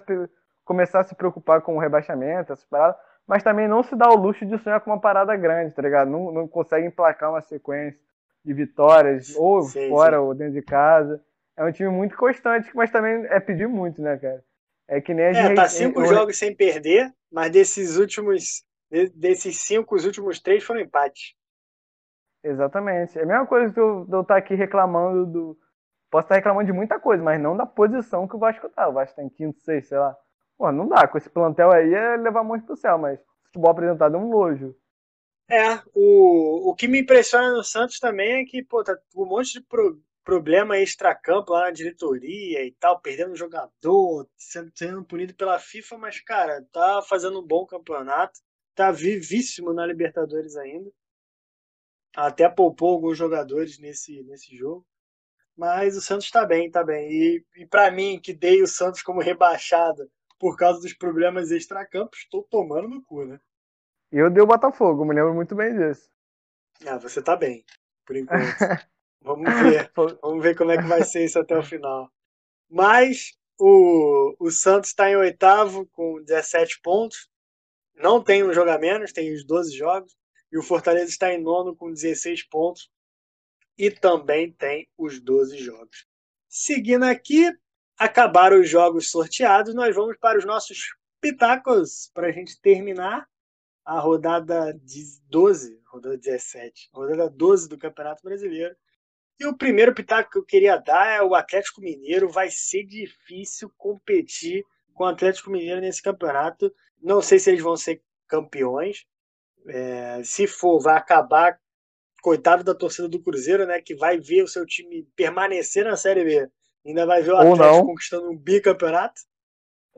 começar a se preocupar com o rebaixamento, essas paradas, mas também não se dá o luxo de sonhar com uma parada grande, tá ligado? Não, não consegue emplacar uma sequência de vitórias, ou sim, fora sim. ou dentro de casa. É um time muito constante, mas também é pedir muito, né, cara? É que nem a gente. É, tá cinco jogos sem perder, mas desses últimos desses cinco, os últimos três foram empates. Exatamente. É a mesma coisa que eu, eu estar tá aqui reclamando do. Posso estar reclamando de muita coisa, mas não da posição que o Vasco tá. O Vasco tá em quinto, sexto, sei lá. Pô, não dá. Com esse plantel aí é levar a mão pro céu, mas futebol apresentado é um nojo. É, o, o que me impressiona no Santos também é que, pô, tá um monte de pro, problema extra-campo lá na diretoria e tal, perdendo jogador, sendo, sendo punido pela FIFA, mas, cara, tá fazendo um bom campeonato tá vivíssimo na Libertadores ainda. Até poupou alguns jogadores nesse, nesse jogo. Mas o Santos está bem, tá bem. E, e para mim, que dei o Santos como rebaixado por causa dos problemas extracampos, estou tomando no cu, né? Eu dei o Botafogo, me lembro muito bem disso. Ah, você tá bem, por enquanto. <laughs> Vamos ver. Vamos ver como é que vai ser isso até o final. Mas o, o Santos está em oitavo com 17 pontos não tem um jogo a menos, tem os 12 jogos. E o Fortaleza está em nono com 16 pontos. E também tem os 12 jogos. Seguindo aqui, acabaram os jogos sorteados, nós vamos para os nossos pitacos para a gente terminar a rodada 12, rodada 17, rodada 12 do Campeonato Brasileiro. E o primeiro pitaco que eu queria dar é o Atlético Mineiro. Vai ser difícil competir com o Atlético Mineiro nesse campeonato. Não sei se eles vão ser campeões. É, se for, vai acabar. Coitado da torcida do Cruzeiro, né? Que vai ver o seu time permanecer na Série B. Ainda vai ver o Atlético não. conquistando um bicampeonato.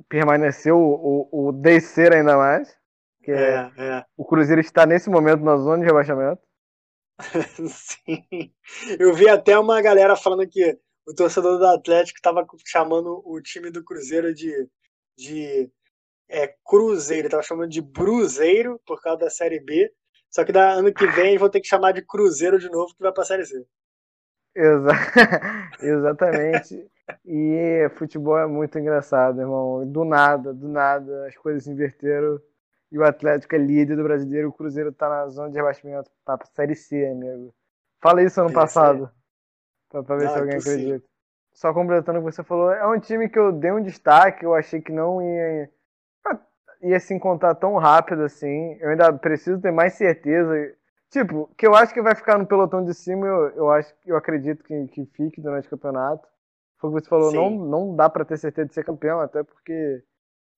Permaneceu o, o, o descer ainda mais. Que é, é. O Cruzeiro está nesse momento na zona de rebaixamento. <laughs> Sim. Eu vi até uma galera falando que o torcedor do Atlético estava chamando o time do Cruzeiro de, de é, Cruzeiro, tava chamando de Bruzeiro por causa da Série B. Só que da ano que vem vou ter que chamar de Cruzeiro de novo, que vai pra Série C. Exa <laughs> Exatamente. e futebol é muito engraçado, irmão. Do nada, do nada, as coisas se inverteram. E o Atlético é líder do brasileiro, o Cruzeiro tá na zona de rebaixamento pra Série C, amigo. Fala isso ano passado. Pra, pra ver não, se alguém é acredita. Só completando o que você falou, é um time que eu dei um destaque, eu achei que não ia ia se encontrar tão rápido assim. Eu ainda preciso ter mais certeza. Tipo, que eu acho que vai ficar no pelotão de cima, eu, eu acho eu acredito que, que fique durante o campeonato. Foi o que você falou, não, não dá para ter certeza de ser campeão, até porque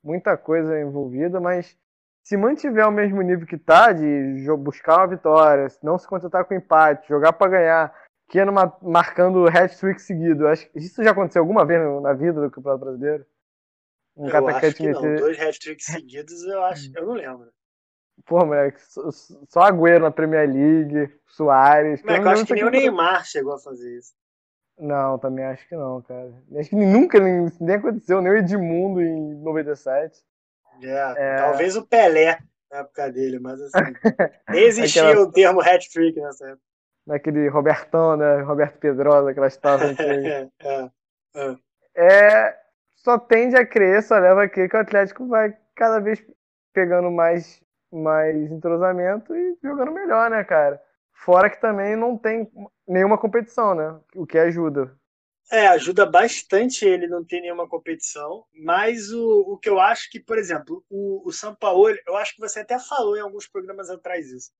muita coisa é envolvida, mas se mantiver o mesmo nível que tá, de buscar uma vitória, não se contentar com empate, jogar para ganhar, que é numa, marcando hat-trick seguido. Acho, isso já aconteceu alguma vez na vida do Campeonato Brasileiro? Um eu acho que não. Dois hat-tricks seguidos, eu acho. Eu não lembro. Pô, moleque, só Agüero na Premier League, Soares. Mas eu acho que nem o Neymar chegou a fazer isso. Não, também acho que não, cara. Acho que nunca nem, nem aconteceu, nem o Edmundo em 97. É, é... talvez o Pelé na época dele, mas assim. <laughs> existia Aquela... o termo hat-trick nessa época. Naquele Robertão, né? Roberto Pedrosa, aquela história. <laughs> é, é, é. é, só tende a crer, só leva a crer que o Atlético vai cada vez pegando mais, mais entrosamento e jogando melhor, né, cara? Fora que também não tem nenhuma competição, né? O que ajuda. É, ajuda bastante ele não ter nenhuma competição, mas o, o que eu acho que, por exemplo, o, o São Paulo, eu acho que você até falou em alguns programas atrás isso.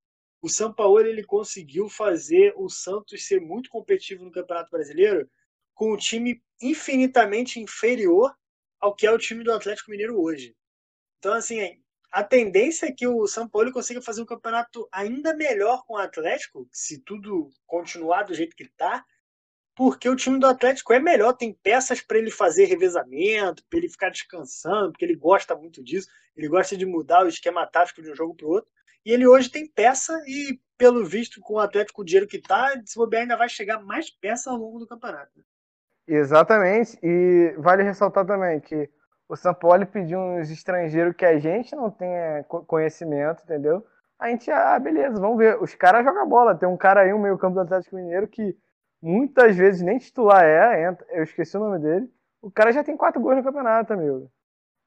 O São Paulo ele conseguiu fazer o Santos ser muito competitivo no Campeonato Brasileiro com um time infinitamente inferior ao que é o time do Atlético Mineiro hoje. Então, assim, a tendência é que o São Paulo consiga fazer um campeonato ainda melhor com o Atlético, se tudo continuar do jeito que está, porque o time do Atlético é melhor, tem peças para ele fazer revezamento, para ele ficar descansando, porque ele gosta muito disso, ele gosta de mudar o esquema tático de um jogo para o outro. E ele hoje tem peça e, pelo visto, com o Atlético o dinheiro que está, se bobear ainda vai chegar mais peça ao longo do campeonato. Exatamente, e vale ressaltar também que o São Paulo pediu uns estrangeiros que a gente não tenha conhecimento, entendeu? A gente, ah, beleza, vamos ver. Os caras jogam bola. Tem um cara aí, um meio campo do Atlético Mineiro, que muitas vezes nem titular é, eu esqueci o nome dele. O cara já tem quatro gols no campeonato, amigo.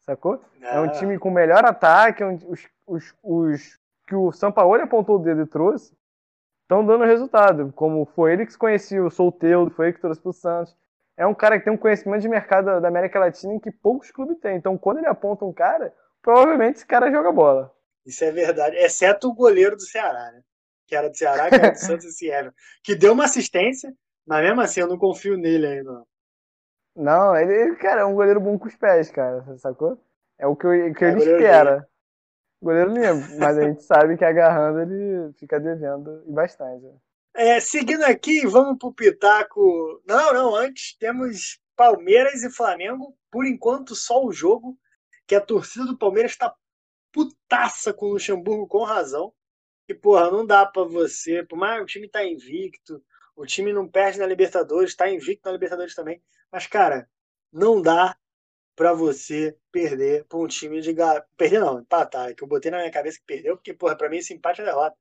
Sacou? É um ah. time com melhor ataque, os, os, os que o São Paulo apontou o dedo e trouxe, estão dando resultado. Como foi ele que se conhecia o Solteiro, foi ele que trouxe pro Santos é um cara que tem um conhecimento de mercado da América Latina que poucos clubes têm. Então, quando ele aponta um cara, provavelmente esse cara joga bola. Isso é verdade, exceto o goleiro do Ceará, né? Que era do Ceará, que era do <laughs> Santos e Everton. Que deu uma assistência, mas mesmo assim eu não confio nele ainda. Não, ele, cara, é um goleiro bom com os pés, cara, sacou? É o que, eu, que é, ele espera. Goleiro lindo, mas a gente sabe que agarrando ele fica devendo e bastante. É, seguindo aqui, vamos pro Pitaco. Não, não, antes temos Palmeiras e Flamengo. Por enquanto, só o jogo. Que a torcida do Palmeiras está putaça com o Luxemburgo com razão. E, porra, não dá para você. Por mais o time tá invicto, o time não perde na Libertadores, tá invicto na Libertadores também. Mas, cara, não dá para você perder pra um time de. Perder não, empatar. É que eu botei na minha cabeça que perdeu, porque, porra, pra mim esse empate é derrota.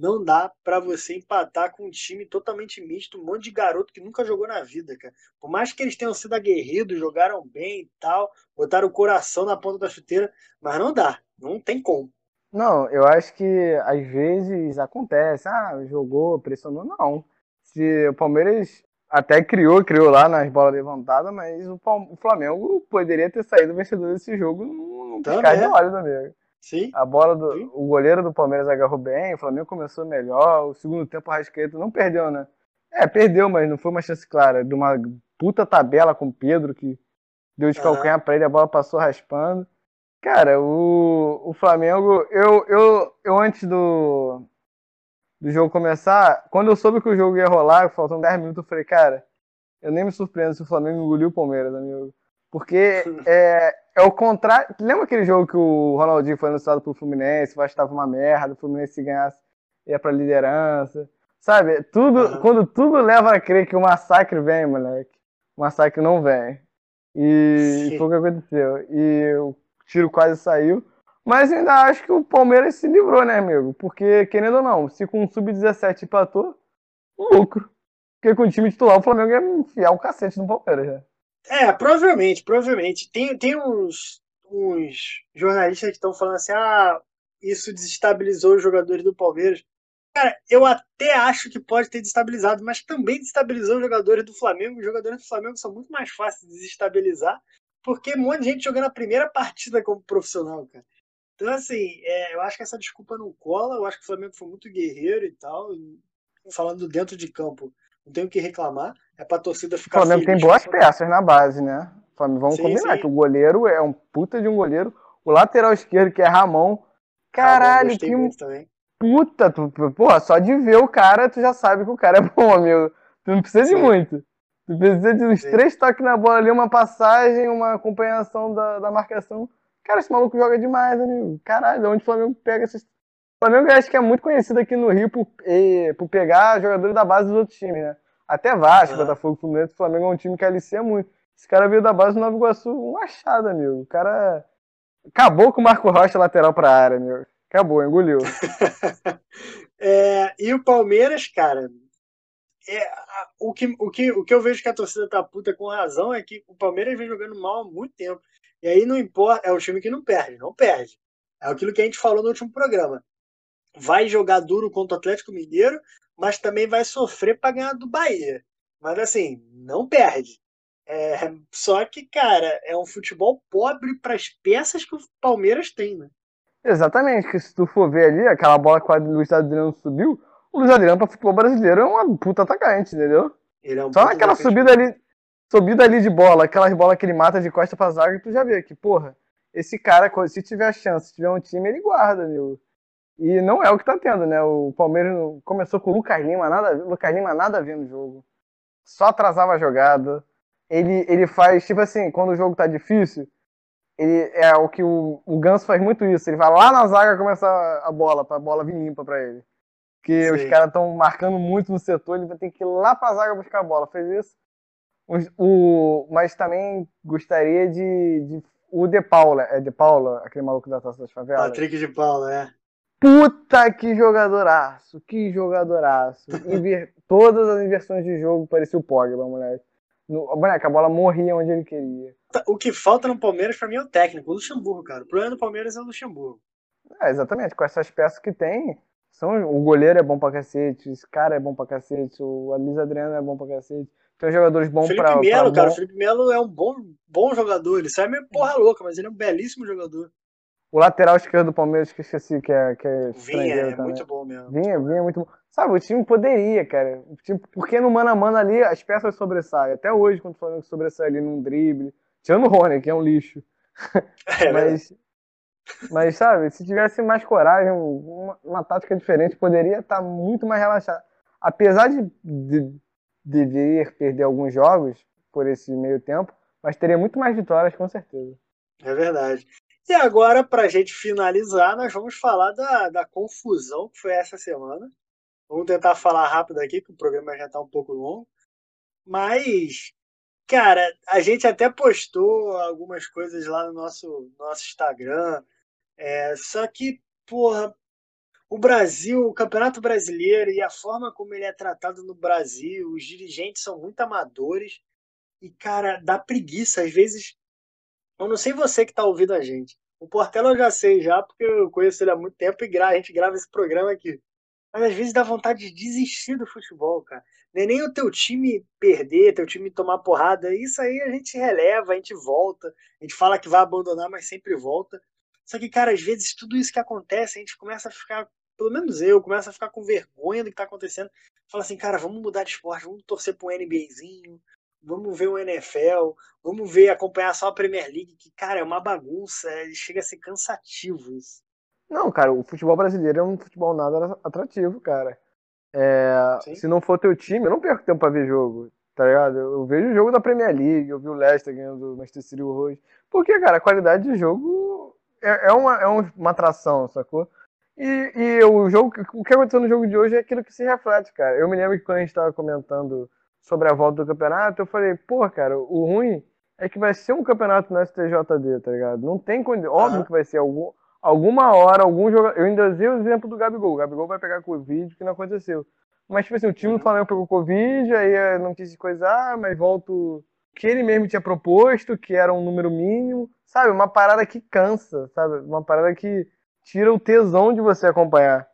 Não dá para você empatar com um time totalmente misto, um monte de garoto que nunca jogou na vida, cara. Por mais que eles tenham sido aguerridos, jogaram bem e tal, botaram o coração na ponta da chuteira, mas não dá, não tem como. Não, eu acho que às vezes acontece, ah, jogou, pressionou, não. Se o Palmeiras até criou, criou lá nas bolas levantadas, mas o Flamengo poderia ter saído vencedor desse jogo num piscar de olhos, amigo. Sim. A bola do. Sim. O goleiro do Palmeiras agarrou bem, o Flamengo começou melhor. O segundo tempo, o Rascaeta não perdeu, né? É, perdeu, mas não foi uma chance clara. De uma puta tabela com o Pedro, que deu de calcanhar pra ele, a bola passou raspando. Cara, o, o Flamengo, eu, eu, eu antes do, do jogo começar, quando eu soube que o jogo ia rolar, faltando 10 minutos, eu falei, cara, eu nem me surpreendo se o Flamengo engoliu o Palmeiras, amigo. Porque <laughs> é, é o contrário. Lembra aquele jogo que o Ronaldinho foi anunciado pro Fluminense, o estava uma merda, o Fluminense se ganhasse ia pra liderança. Sabe, tudo, uhum. quando tudo leva a crer que o massacre vem, moleque, o massacre não vem. E Sim. foi o que aconteceu. E o tiro quase saiu. Mas ainda acho que o Palmeiras se livrou, né, amigo? Porque, querendo ou não, se com o Sub-17 empatou, um lucro. Porque com o time titular, o Flamengo ia enfiar o cacete no Palmeiras, já. É, provavelmente, provavelmente. Tem, tem uns, uns jornalistas que estão falando assim: ah, isso desestabilizou os jogadores do Palmeiras. Cara, eu até acho que pode ter desestabilizado, mas também desestabilizou os jogadores do Flamengo. Os jogadores do Flamengo são muito mais fáceis de desestabilizar, porque um monte de gente jogando a primeira partida como profissional, cara. Então, assim, é, eu acho que essa desculpa não cola. Eu acho que o Flamengo foi muito guerreiro e tal. Falando dentro de campo, não tenho o que reclamar. É pra torcida ficar. O Flamengo tem boas peças na base, né? Flamengo, vamos sim, combinar sim. que o goleiro é um puta de um goleiro. O lateral esquerdo, que é Ramon. Caralho, Ramon, que. Puta, tu, porra, só de ver o cara, tu já sabe que o cara é bom, amigo. Tu não precisa sim. de muito. Tu precisa de uns três toques na bola ali, uma passagem, uma acompanhação da, da marcação. Cara, esse maluco joga demais, amigo. Caralho, onde o Flamengo pega esses. O Flamengo acho que é muito conhecido aqui no Rio por, por pegar jogadores da base dos outros times, né? Até Vasco, uhum. Botafogo, Fluminense, Flamengo é um time que alicia muito. Esse cara veio da base do Nova Iguaçu, um achado, amigo. O cara acabou com o Marco Rocha lateral pra área, meu. Acabou, engoliu. <laughs> é, e o Palmeiras, cara, é, o, que, o, que, o que eu vejo que a torcida tá puta com razão é que o Palmeiras vem jogando mal há muito tempo. E aí não importa, é um time que não perde, não perde. É aquilo que a gente falou no último programa. Vai jogar duro contra o Atlético Mineiro, mas também vai sofrer para ganhar do Bahia. Mas assim, não perde. É, só que, cara, é um futebol pobre para as peças que o Palmeiras tem, né? Exatamente, que se tu for ver ali, aquela bola que o Luiz Adriano subiu, o Luiz Adriano para futebol brasileiro é uma puta atacante, entendeu? É um Só naquela subida ali, subida ali de bola, aquelas bolas que ele mata de costa pra zaga, tu já vê que, porra, esse cara, se tiver a chance, se tiver um time, ele guarda, meu. E não é o que tá tendo, né? O Palmeiras começou com o Lucas Lima, nada, Lucas Lima nada a ver no jogo. Só atrasava a jogada. Ele, ele faz, tipo assim, quando o jogo tá difícil, ele é o que o, o Ganso faz muito isso. Ele vai lá na zaga começa a bola, pra bola vir limpa pra ele. Porque Sim. os caras estão marcando muito no setor, ele vai ter que ir lá pra zaga buscar a bola. Fez isso. O, o, mas também gostaria de, de. O De Paula, é De Paula, aquele maluco da taça das favelas? Patrick De Paula, é. Puta que jogadoraço, que jogadoraço. Inver... <laughs> Todas as inversões de jogo parecia o Pogba, moleque. No... Moleque, a bola morria onde ele queria. O que falta no Palmeiras, pra mim, é o técnico, o Luxemburgo, cara. O problema do Palmeiras é o Luxemburgo. É, exatamente. Com essas peças que tem, são... o goleiro é bom pra cacete, esse cara é bom pra cacete, o Luiz Adriano é bom pra cacete. Tem jogadores bons Felipe pra. Melo, pra cara. bom... O Felipe Melo é um bom, bom jogador. Ele sai meio porra louca, mas ele é um belíssimo jogador. O lateral esquerdo do Palmeiras, que esqueci, que é, que é Vinha, é também. muito bom mesmo. Vinha, Vinha é muito bom. Sabe, o time poderia, cara. Tipo, porque no mano a mano ali as peças sobressaem. Até hoje, quando falando que sobressai ali num drible. Tirando o Rony, que é um lixo. <laughs> É, mas, mas, sabe, se tivesse mais coragem, uma, uma tática diferente, poderia estar tá muito mais relaxado. Apesar de, de, de vir perder alguns jogos por esse meio tempo, mas teria muito mais vitórias, com certeza. É verdade. E agora, para a gente finalizar, nós vamos falar da, da confusão que foi essa semana. Vamos tentar falar rápido aqui, que o programa já está um pouco longo. Mas, cara, a gente até postou algumas coisas lá no nosso, nosso Instagram. É, só que, porra, o Brasil, o Campeonato Brasileiro e a forma como ele é tratado no Brasil, os dirigentes são muito amadores. E, cara, dá preguiça. Às vezes eu não sei você que está ouvindo a gente. O Portela eu já sei já, porque eu conheço ele há muito tempo e a gente grava esse programa aqui. Mas às vezes dá vontade de desistir do futebol, cara. Nem, nem o teu time perder, teu time tomar porrada. Isso aí a gente releva, a gente volta. A gente fala que vai abandonar, mas sempre volta. Só que, cara, às vezes tudo isso que acontece, a gente começa a ficar, pelo menos eu, começa a ficar com vergonha do que está acontecendo. Fala assim, cara, vamos mudar de esporte, vamos torcer um NBAzinho, vamos ver o NFL, vamos ver, acompanhar só a Premier League, que, cara, é uma bagunça, chega a ser cansativo isso. Não, cara, o futebol brasileiro é um futebol nada atrativo, cara. É, se não for teu time, eu não perco tempo pra ver jogo, tá ligado? Eu vejo o jogo da Premier League, eu vi o Leicester ganhando o Manchester City hoje. Porque, cara, a qualidade de jogo é, é, uma, é uma atração, sacou? E, e o jogo, o que aconteceu no jogo de hoje é aquilo que se reflete, cara. Eu me lembro que quando a gente tava comentando sobre a volta do campeonato, eu falei, pô, cara, o ruim é que vai ser um campeonato no STJD, tá ligado? Não tem condição. Óbvio uhum. que vai ser algum, alguma hora, algum jogador. Eu ainda usei o exemplo do Gabigol. O Gabigol vai pegar Covid, que não aconteceu. Mas, tipo assim, o time do uhum. Flamengo pegou Covid, aí não quis coisar, mas volto que ele mesmo tinha proposto, que era um número mínimo, sabe? Uma parada que cansa, sabe? Uma parada que tira o tesão de você acompanhar.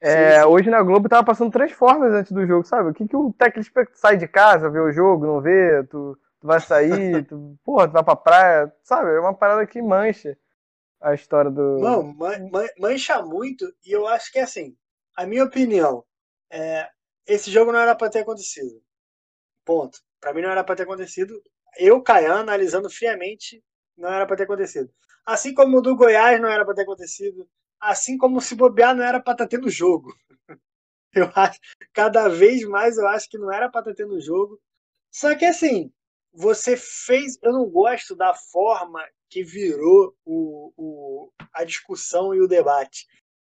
É, sim, Hoje na Globo tava passando três formas antes do jogo, sabe? O que, que o técnico sai de casa, vê o jogo, não vê, tu, tu vai sair, <laughs> tu, porra, tu vai pra praia, sabe? É uma parada que mancha a história do. Não, man, man, mancha muito, e eu acho que é assim, a minha opinião, é, esse jogo não era pra ter acontecido. Ponto. Pra mim não era pra ter acontecido. Eu, Caian, analisando friamente, não era pra ter acontecido. Assim como o do Goiás não era pra ter acontecido assim como se bobear não era para estar tá tendo jogo. <laughs> Eu acho, cada vez mais eu acho que não era para estar tá tendo jogo. Só que assim, você fez. Eu não gosto da forma que virou o, o, a discussão e o debate.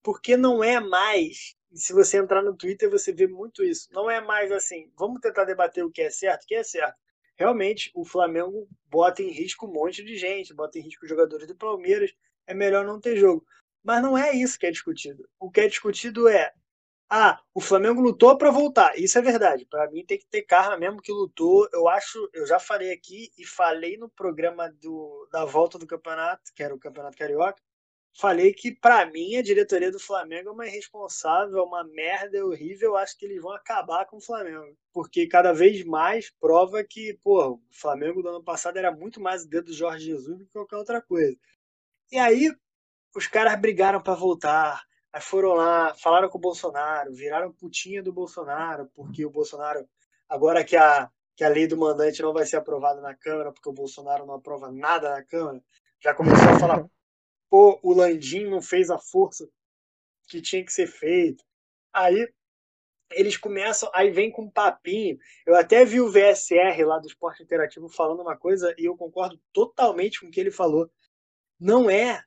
Porque não é mais. Se você entrar no Twitter, você vê muito isso. Não é mais assim, vamos tentar debater o que é certo, o que é certo. Realmente, o Flamengo bota em risco um monte de gente, bota em risco os jogadores do Palmeiras. É melhor não ter jogo. Mas não é isso que é discutido. O que é discutido é ah, o Flamengo lutou para voltar. Isso é verdade. Para mim tem que ter karma mesmo que lutou. Eu acho, eu já falei aqui e falei no programa do, da volta do campeonato, que era o Campeonato Carioca. Falei que para mim a diretoria do Flamengo é uma irresponsável, é uma merda é horrível. Eu acho que eles vão acabar com o Flamengo, porque cada vez mais prova que, pô, o Flamengo do ano passado era muito mais o dedo do Jorge Jesus do que qualquer outra coisa. E aí os caras brigaram para voltar Aí foram lá, falaram com o Bolsonaro, viraram putinha do Bolsonaro, porque o Bolsonaro, agora que a, que a lei do mandante não vai ser aprovada na Câmara, porque o Bolsonaro não aprova nada na Câmara, já começou a falar, <laughs> pô, o Landim não fez a força que tinha que ser feito. Aí eles começam, aí vem com um papinho. Eu até vi o VSR lá do Esporte Interativo falando uma coisa e eu concordo totalmente com o que ele falou. Não é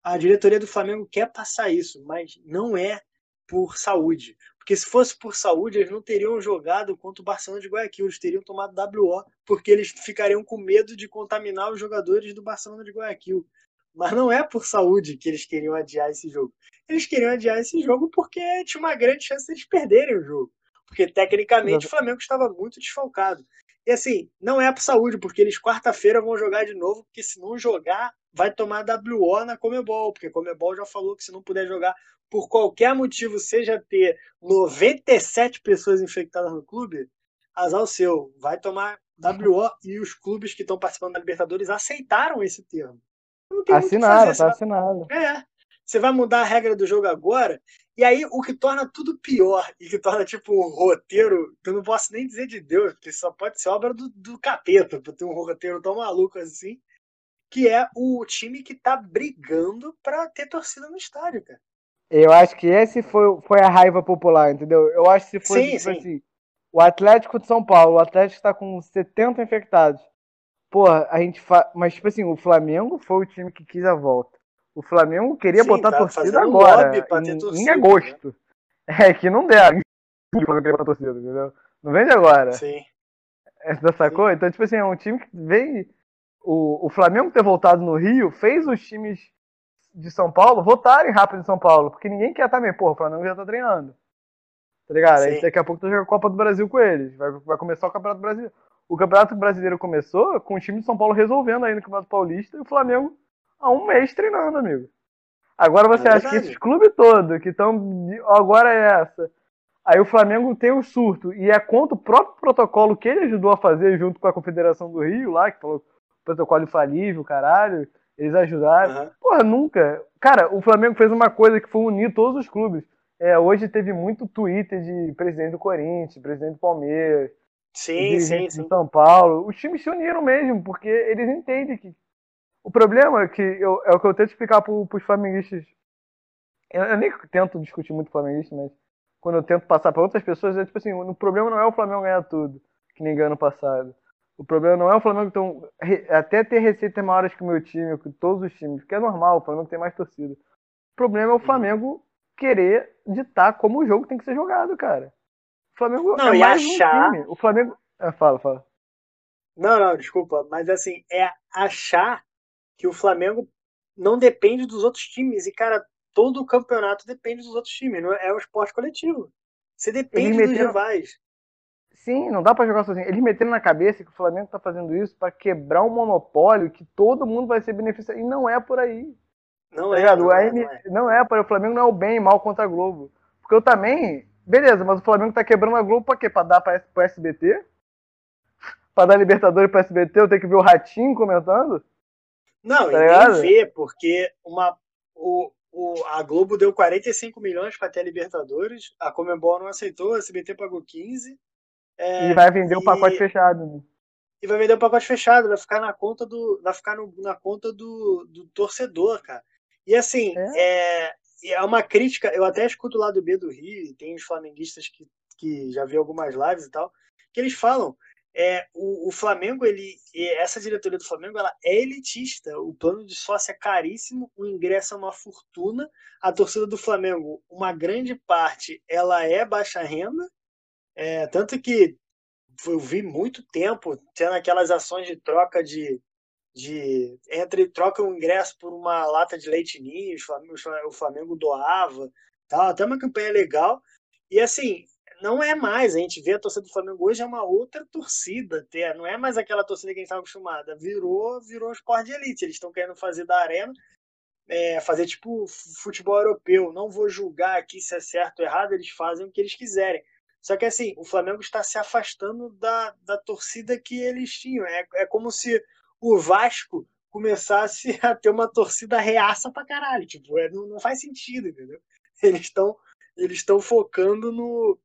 a diretoria do Flamengo quer passar isso, mas não é por saúde. Porque se fosse por saúde, eles não teriam jogado contra o Barcelona de Guayaquil, eles teriam tomado WO, porque eles ficariam com medo de contaminar os jogadores do Barcelona de Guayaquil. Mas não é por saúde que eles queriam adiar esse jogo. Eles queriam adiar esse jogo porque tinha uma grande chance de eles perderem o jogo. Porque tecnicamente o Flamengo estava muito desfalcado. E assim, não é por saúde, porque eles quarta-feira vão jogar de novo, porque se não jogar, vai tomar WO na Comebol, porque a Comebol já falou que se não puder jogar por qualquer motivo, seja ter 97 pessoas infectadas no clube, azar o seu, vai tomar WO e os clubes que estão participando da Libertadores aceitaram esse termo. Assinaram, tá assinado. É. Você vai mudar a regra do jogo agora, e aí o que torna tudo pior, e que torna tipo um roteiro, que eu não posso nem dizer de Deus, porque só pode ser obra do, do capeta, pra ter um roteiro tão maluco assim, que é o time que tá brigando para ter torcida no estádio, cara. Eu acho que esse foi, foi a raiva popular, entendeu? Eu acho que se foi sim, tipo sim. assim, o Atlético de São Paulo, o Atlético está com 70 infectados. Porra, a gente fa... mas tipo assim, o Flamengo foi o time que quis a volta. O Flamengo queria Sim, botar tá torcida fazendo agora, em, torcida, em agosto. <laughs> É que não deram. O Flamengo queria botar torcida, entendeu? Não vende agora. Sim. Essa sacou? Então, tipo assim, é um time que vem. O, o Flamengo ter voltado no Rio fez os times de São Paulo votarem rápido em São Paulo, porque ninguém quer também, porra, o Flamengo já tá treinando. Tá ligado? Aí Sim. daqui a pouco tá jogando a Copa do Brasil com eles. Vai, vai começar o Campeonato Brasileiro. O Campeonato Brasileiro começou com o time de São Paulo resolvendo aí no Campeonato Paulista e o Flamengo há um mês treinando, amigo. Agora você É acha que esses clubes todos que estão. Agora é essa. Aí o Flamengo tem o surto e é contra o próprio protocolo que ele ajudou a fazer junto com a Confederação do Rio lá, que falou protocolo infalível, caralho. Eles ajudaram. Aham. Porra, nunca. Cara, o Flamengo fez uma coisa que foi unir todos os clubes. É, hoje teve muito Twitter de presidente do Corinthians, presidente do Palmeiras, Sim, sim, sim. São Paulo. Os times se uniram mesmo, porque eles entendem que. O problema é que eu, é o que eu tento explicar pro, pros flamenguistas. Eu, eu nem tento discutir muito com flamenguista, mas quando eu tento passar para outras pessoas, é tipo assim: o problema não é o Flamengo ganhar tudo, que nem ganhou ano passado. O problema não é o Flamengo re- até ter receitas maiores que o meu time, que todos os times, que é normal, o Flamengo tem mais torcida. O problema é Uhum. o Flamengo querer ditar como o jogo tem que ser jogado, cara. O Flamengo Não, é mais achar- um time. O Flamengo. Ah, fala, fala. Não, não, desculpa, mas assim, é achar que o Flamengo não depende dos outros times. E, cara, todo o campeonato depende dos outros times, não é, é um esporte coletivo. Você depende Eles dos meteram- rivais. Sim, não dá pra jogar sozinho. Eles meteram na cabeça que o Flamengo tá fazendo isso pra quebrar um monopólio que todo mundo vai ser beneficiado. E não é por aí. Não Tá é, não é, não é. não é para o Flamengo não é o bem e mal contra a Globo. Porque eu também, beleza, mas o Flamengo tá quebrando a Globo pra quê? Pra dar pra, pro SBT? Pra dar Libertadores pro SBT, eu tenho que ver o Ratinho comentando? Não, Tá e nem vê, porque uma, o, o, a Globo deu 45 milhões para ter a Libertadores, a Comembol não aceitou, a SBT pagou 15. é, e vai vender o e- pacote fechado. né? e vai vender o pacote fechado, vai ficar na conta do, vai ficar no- na conta do, do torcedor, cara. E assim, é. é uma crítica, eu até escuto lá do B do Rio, tem os flamenguistas que, que já vi algumas lives e tal, que eles falam, é, o, o Flamengo, ele, essa diretoria do Flamengo, ela é elitista, o plano de sócio é caríssimo, o ingresso é uma fortuna, a torcida do Flamengo, uma grande parte, ela é baixa renda, é, tanto que eu vi muito tempo tendo aquelas ações de troca de, de entre troca o ingresso por uma lata de leite ninho, o Flamengo, o Flamengo doava, tal, até uma campanha legal. E assim, não é mais. A gente vê a torcida do Flamengo hoje é uma outra torcida, até. Não é mais aquela torcida que a gente estava acostumada. Virou, virou um esporte de elite. Eles estão querendo fazer da arena, é, fazer tipo futebol europeu. Não vou julgar aqui se é certo ou errado, eles fazem o que eles quiserem. Só que assim, o Flamengo está se afastando da, da torcida que eles tinham. É, é como se o Vasco começasse <laughs> a ter uma torcida reaça pra caralho. Tipo, é, não, não faz sentido, entendeu? Eles estão eles estão focando no,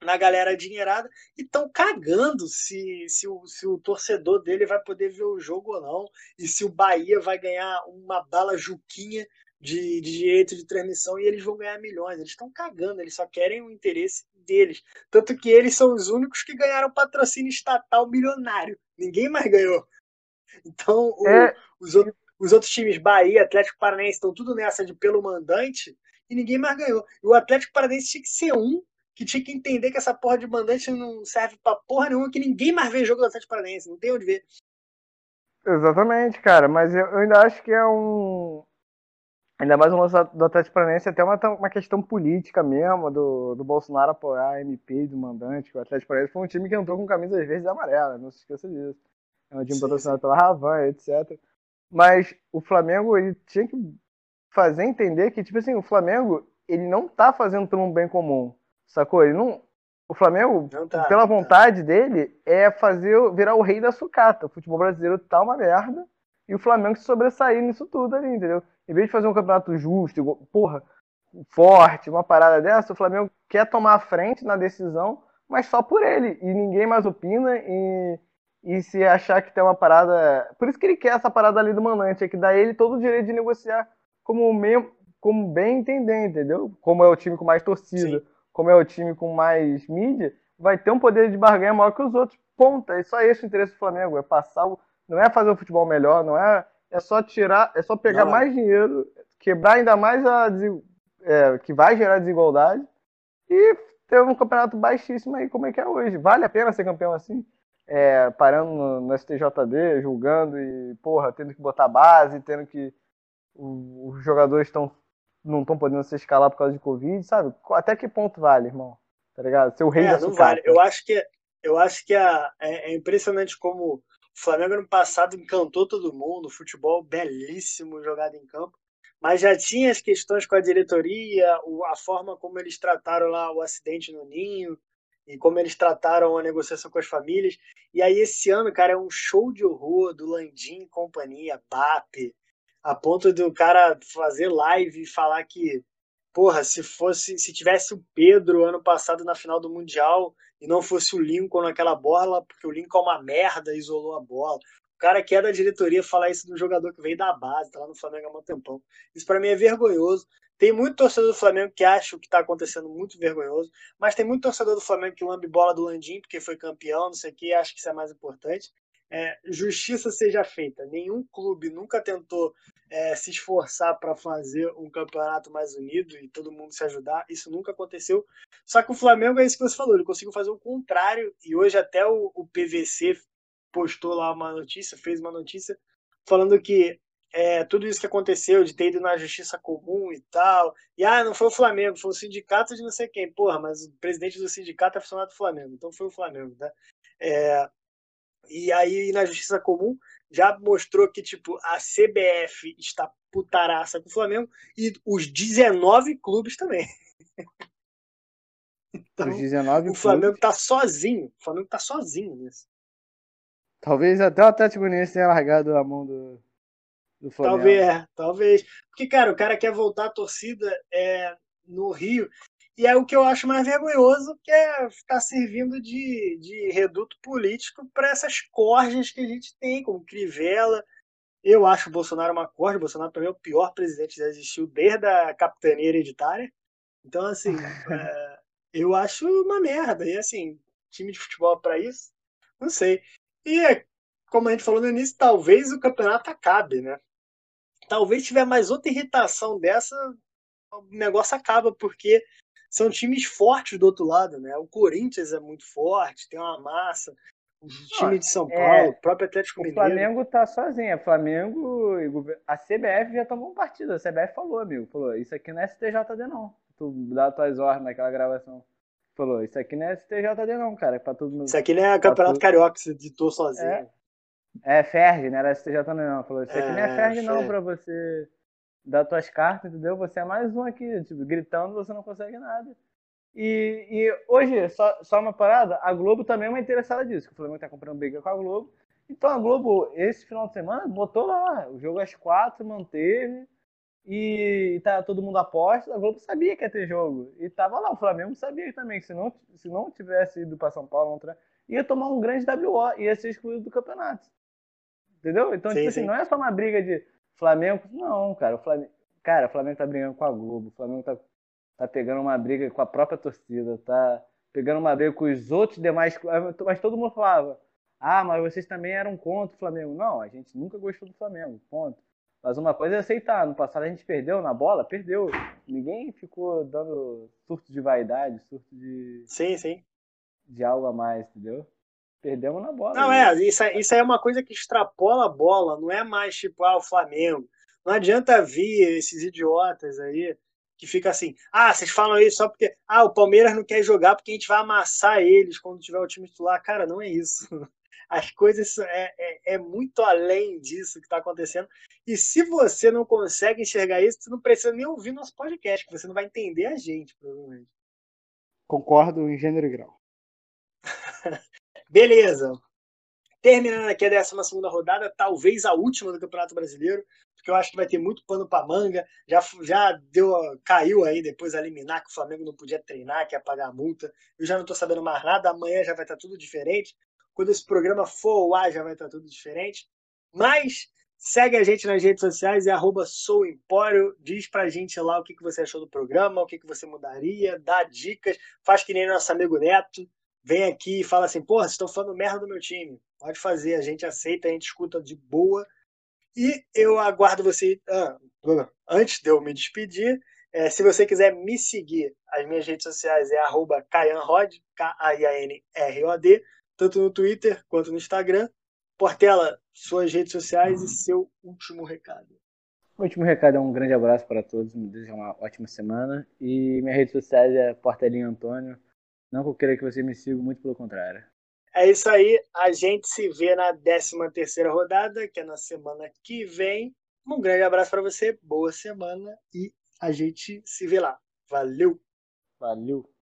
na galera dinheirada e estão cagando se, se, o, se o torcedor dele vai poder ver o jogo ou não e se o Bahia vai ganhar uma bala juquinha de, de direito de transmissão e eles vão ganhar milhões. Eles estão cagando, eles só querem o interesse deles. Tanto que eles são os únicos que ganharam patrocínio estatal milionário. Ninguém mais ganhou. Então, o, é... os, outros, os outros times, Bahia, Atlético Paranaense, estão tudo nessa de pelo mandante e ninguém mais ganhou. E o Atlético Paranaense tinha que ser um que tinha que entender que essa porra de mandante não serve pra porra nenhuma, que ninguém mais vê jogo do Atlético Paranaense, não tem onde ver. Exatamente, cara, mas eu, eu ainda acho que é um. Ainda mais o lance do Atlético Paranaense, até uma, uma questão política mesmo, do, do Bolsonaro apoiar a MP do mandante, que o Atlético Paranaense foi um time que entrou com camisas verdes e amarelas, não se esqueça disso. É um time patrocinado pela Ravan, etc. Mas o Flamengo, ele tinha que fazer entender que, tipo assim, o Flamengo, ele não tá fazendo por um bem comum. Sacou? Ele não. O Flamengo, tá, pela vontade tá. dele, é fazer virar o rei da sucata. O futebol brasileiro tá uma merda. E o Flamengo se sobressair nisso tudo ali, entendeu? Em vez de fazer um campeonato justo, porra, forte, uma parada dessa, o Flamengo quer tomar a frente na decisão, mas só por ele. E ninguém mais opina. E, e se achar que tem uma parada. Por isso que ele quer essa parada ali do mandante, é que dá ele todo o direito de negociar como, mesmo, como bem entender, entendeu? Como é o time com mais torcida. Sim como é o time com mais mídia, vai ter um poder de barganha maior que os outros. Ponta. É só esse o interesse do Flamengo. É passar o. Não é fazer o futebol melhor, não é. É só tirar, é só pegar não, mais dinheiro, quebrar ainda mais a é, que vai gerar desigualdade e ter um campeonato baixíssimo aí como é que é hoje. Vale a pena ser campeão assim? É, parando no, no, STJD, julgando e, porra, tendo que botar base, tendo que. os jogadores estão não estão podendo se escalar por causa de Covid, sabe? Até que ponto vale, irmão? Tá ligado? Ser o rei é, da não vale. Eu acho que, eu acho que a, é, é, impressionante como o Flamengo no passado encantou todo mundo, futebol belíssimo jogado em campo, mas já tinha as questões com a diretoria, a forma como eles trataram lá o acidente no Ninho, e como eles trataram a negociação com as famílias. E aí esse ano, cara, é um show de horror do Landim e companhia, BAP, a ponto do cara fazer live e falar que, porra, se fosse, se tivesse o Pedro ano passado na final do Mundial e não fosse o Lincoln naquela bola, porque o Lincoln é uma merda, isolou a bola. O cara que é da diretoria falar isso do jogador que veio da base, tá lá no Flamengo há um tempão. Isso para mim é vergonhoso. Tem muito torcedor do Flamengo que acha o que está acontecendo muito vergonhoso, mas tem muito torcedor do Flamengo que lambe bola do Landim porque foi campeão, não sei o que, acha que isso é mais importante é, justiça seja feita. Nenhum clube nunca tentou é, se esforçar para fazer um campeonato mais unido e todo mundo se ajudar. Isso nunca aconteceu. Só que o Flamengo é isso que você falou, ele conseguiu fazer o contrário. E hoje até o, o PVC postou lá uma notícia, fez uma notícia falando que é, tudo isso que aconteceu de ter ido na justiça comum e tal. E ah, não foi o Flamengo, foi o sindicato de não sei quem. Porra, mas o presidente do sindicato é funcionário do Flamengo, então foi o Flamengo, tá? É, e aí, na Justiça Comum, já mostrou que, tipo, a CBF está putaraça com o Flamengo e os 19 clubes também. <laughs> Então, os 19 o Flamengo clubes. tá sozinho. O Flamengo tá sozinho nisso. Talvez até o Atlético Goianiense tenha largado a mão do, do Flamengo. Talvez, é, talvez. Porque, cara, o cara quer voltar a torcida é, no Rio. E é o que eu acho mais vergonhoso, que é ficar servindo de, de reduto político para essas corjas que a gente tem, como Crivella. Eu acho o Bolsonaro uma corja. O Bolsonaro, para mim, é o pior presidente que já existiu desde a capitania hereditária. Então, assim, é, <laughs> eu acho uma merda. E, assim, time de futebol para isso, não sei. E, como a gente falou no início, talvez o campeonato acabe, né? Talvez tiver mais outra irritação dessa, o negócio acaba, porque são times fortes do outro lado, né? O Corinthians é muito forte, tem uma massa. O time de São é, Paulo, é, o próprio Atlético Mineiro. O Flamengo tá sozinho. É Flamengo e a CBF já tomou um partido. A CBF falou, amigo. Falou, isso aqui não é STJD, não. Tu dá tuas ordens naquela gravação. Falou, isso aqui não é STJD não, cara. É pra todo mundo. Isso aqui não é Campeonato tudo- Carioca você editou sozinho. É. É Ferg, não era STJ não. Falou, isso aqui não é É, Ferg não pra você dar tuas cartas, entendeu? Você é mais um aqui, tipo, gritando você não consegue nada. E, e hoje, só, só uma parada, a Globo também é uma interessada disso, que o Flamengo tá comprando briga com a Globo. Então a Globo, esse final de semana, botou lá, o jogo às quatro, manteve, e tá todo mundo aposta, a Globo sabia que ia ter jogo. E tava lá, o Flamengo sabia também, que se não, se não tivesse ido pra São Paulo, não ia tomar um grande WO, ia ser excluído do campeonato. Entendeu? Então, Sim, tipo assim, sim. não é só uma briga de Flamengo. Não, cara, o Flamengo. Cara, o Flamengo tá brigando com a Globo, o Flamengo tá, tá pegando uma briga com a própria torcida, tá pegando uma briga com os outros demais. Mas todo mundo falava, ah, mas vocês também eram contra o Flamengo. Não, a gente nunca gostou do Flamengo, ponto. Mas uma coisa é aceitar. No passado a gente perdeu na bola, perdeu. Ninguém ficou dando surto de vaidade, surto de, Sim, sim. de algo a mais, entendeu? Perdemos na bola. Não, é, isso, é- isso aí é uma coisa que extrapola a bola, não é mais tipo, ah, o Flamengo. Não adianta vir esses idiotas aí que fica assim, ah, vocês falam isso só porque, ah, o Palmeiras não quer jogar porque a gente vai amassar eles quando tiver o time titular. Cara, não é isso. <laughs> As coisas é, é, é muito além disso que está acontecendo. E se você não consegue enxergar isso, você não precisa nem ouvir nosso podcast, que você não vai entender a gente, provavelmente. Concordo em gênero e grau. <laughs> Beleza. Terminando aqui a 12 rodada, talvez a última do Campeonato Brasileiro, porque eu acho que vai ter muito pano para manga. Já, já deu, caiu aí depois a liminar que o Flamengo não podia treinar, que ia pagar a multa. Eu já não estou sabendo mais nada. Amanhã já vai estar tudo diferente. Quando esse programa for ao ar, já vai estar tudo diferente. Mas segue a gente nas redes sociais, é arroba souempório. Diz pra gente lá o que, que você achou do programa, o que, que você mudaria, dá dicas, faz que nem nosso amigo Neto vem aqui e fala assim, porra, vocês estão falando merda do meu time. Pode fazer, a gente aceita, a gente escuta de boa. E eu aguardo você. Ah, antes de eu me despedir, é, se você quiser me seguir, as minhas redes sociais é arroba Kayanrod, K-A-I-A-N-R-O-D, tanto no Twitter quanto no Instagram. Portela, suas redes sociais e seu último recado. O último recado é um grande abraço para todos, me desejo uma ótima semana. E minhas redes sociais é Portelinho Antônio. Não que eu queira que você me siga, muito pelo contrário. É isso aí, a gente se vê na 13 terceira rodada, que é na semana que vem. Um grande abraço para você, boa semana e a gente se vê lá. Valeu! Valeu!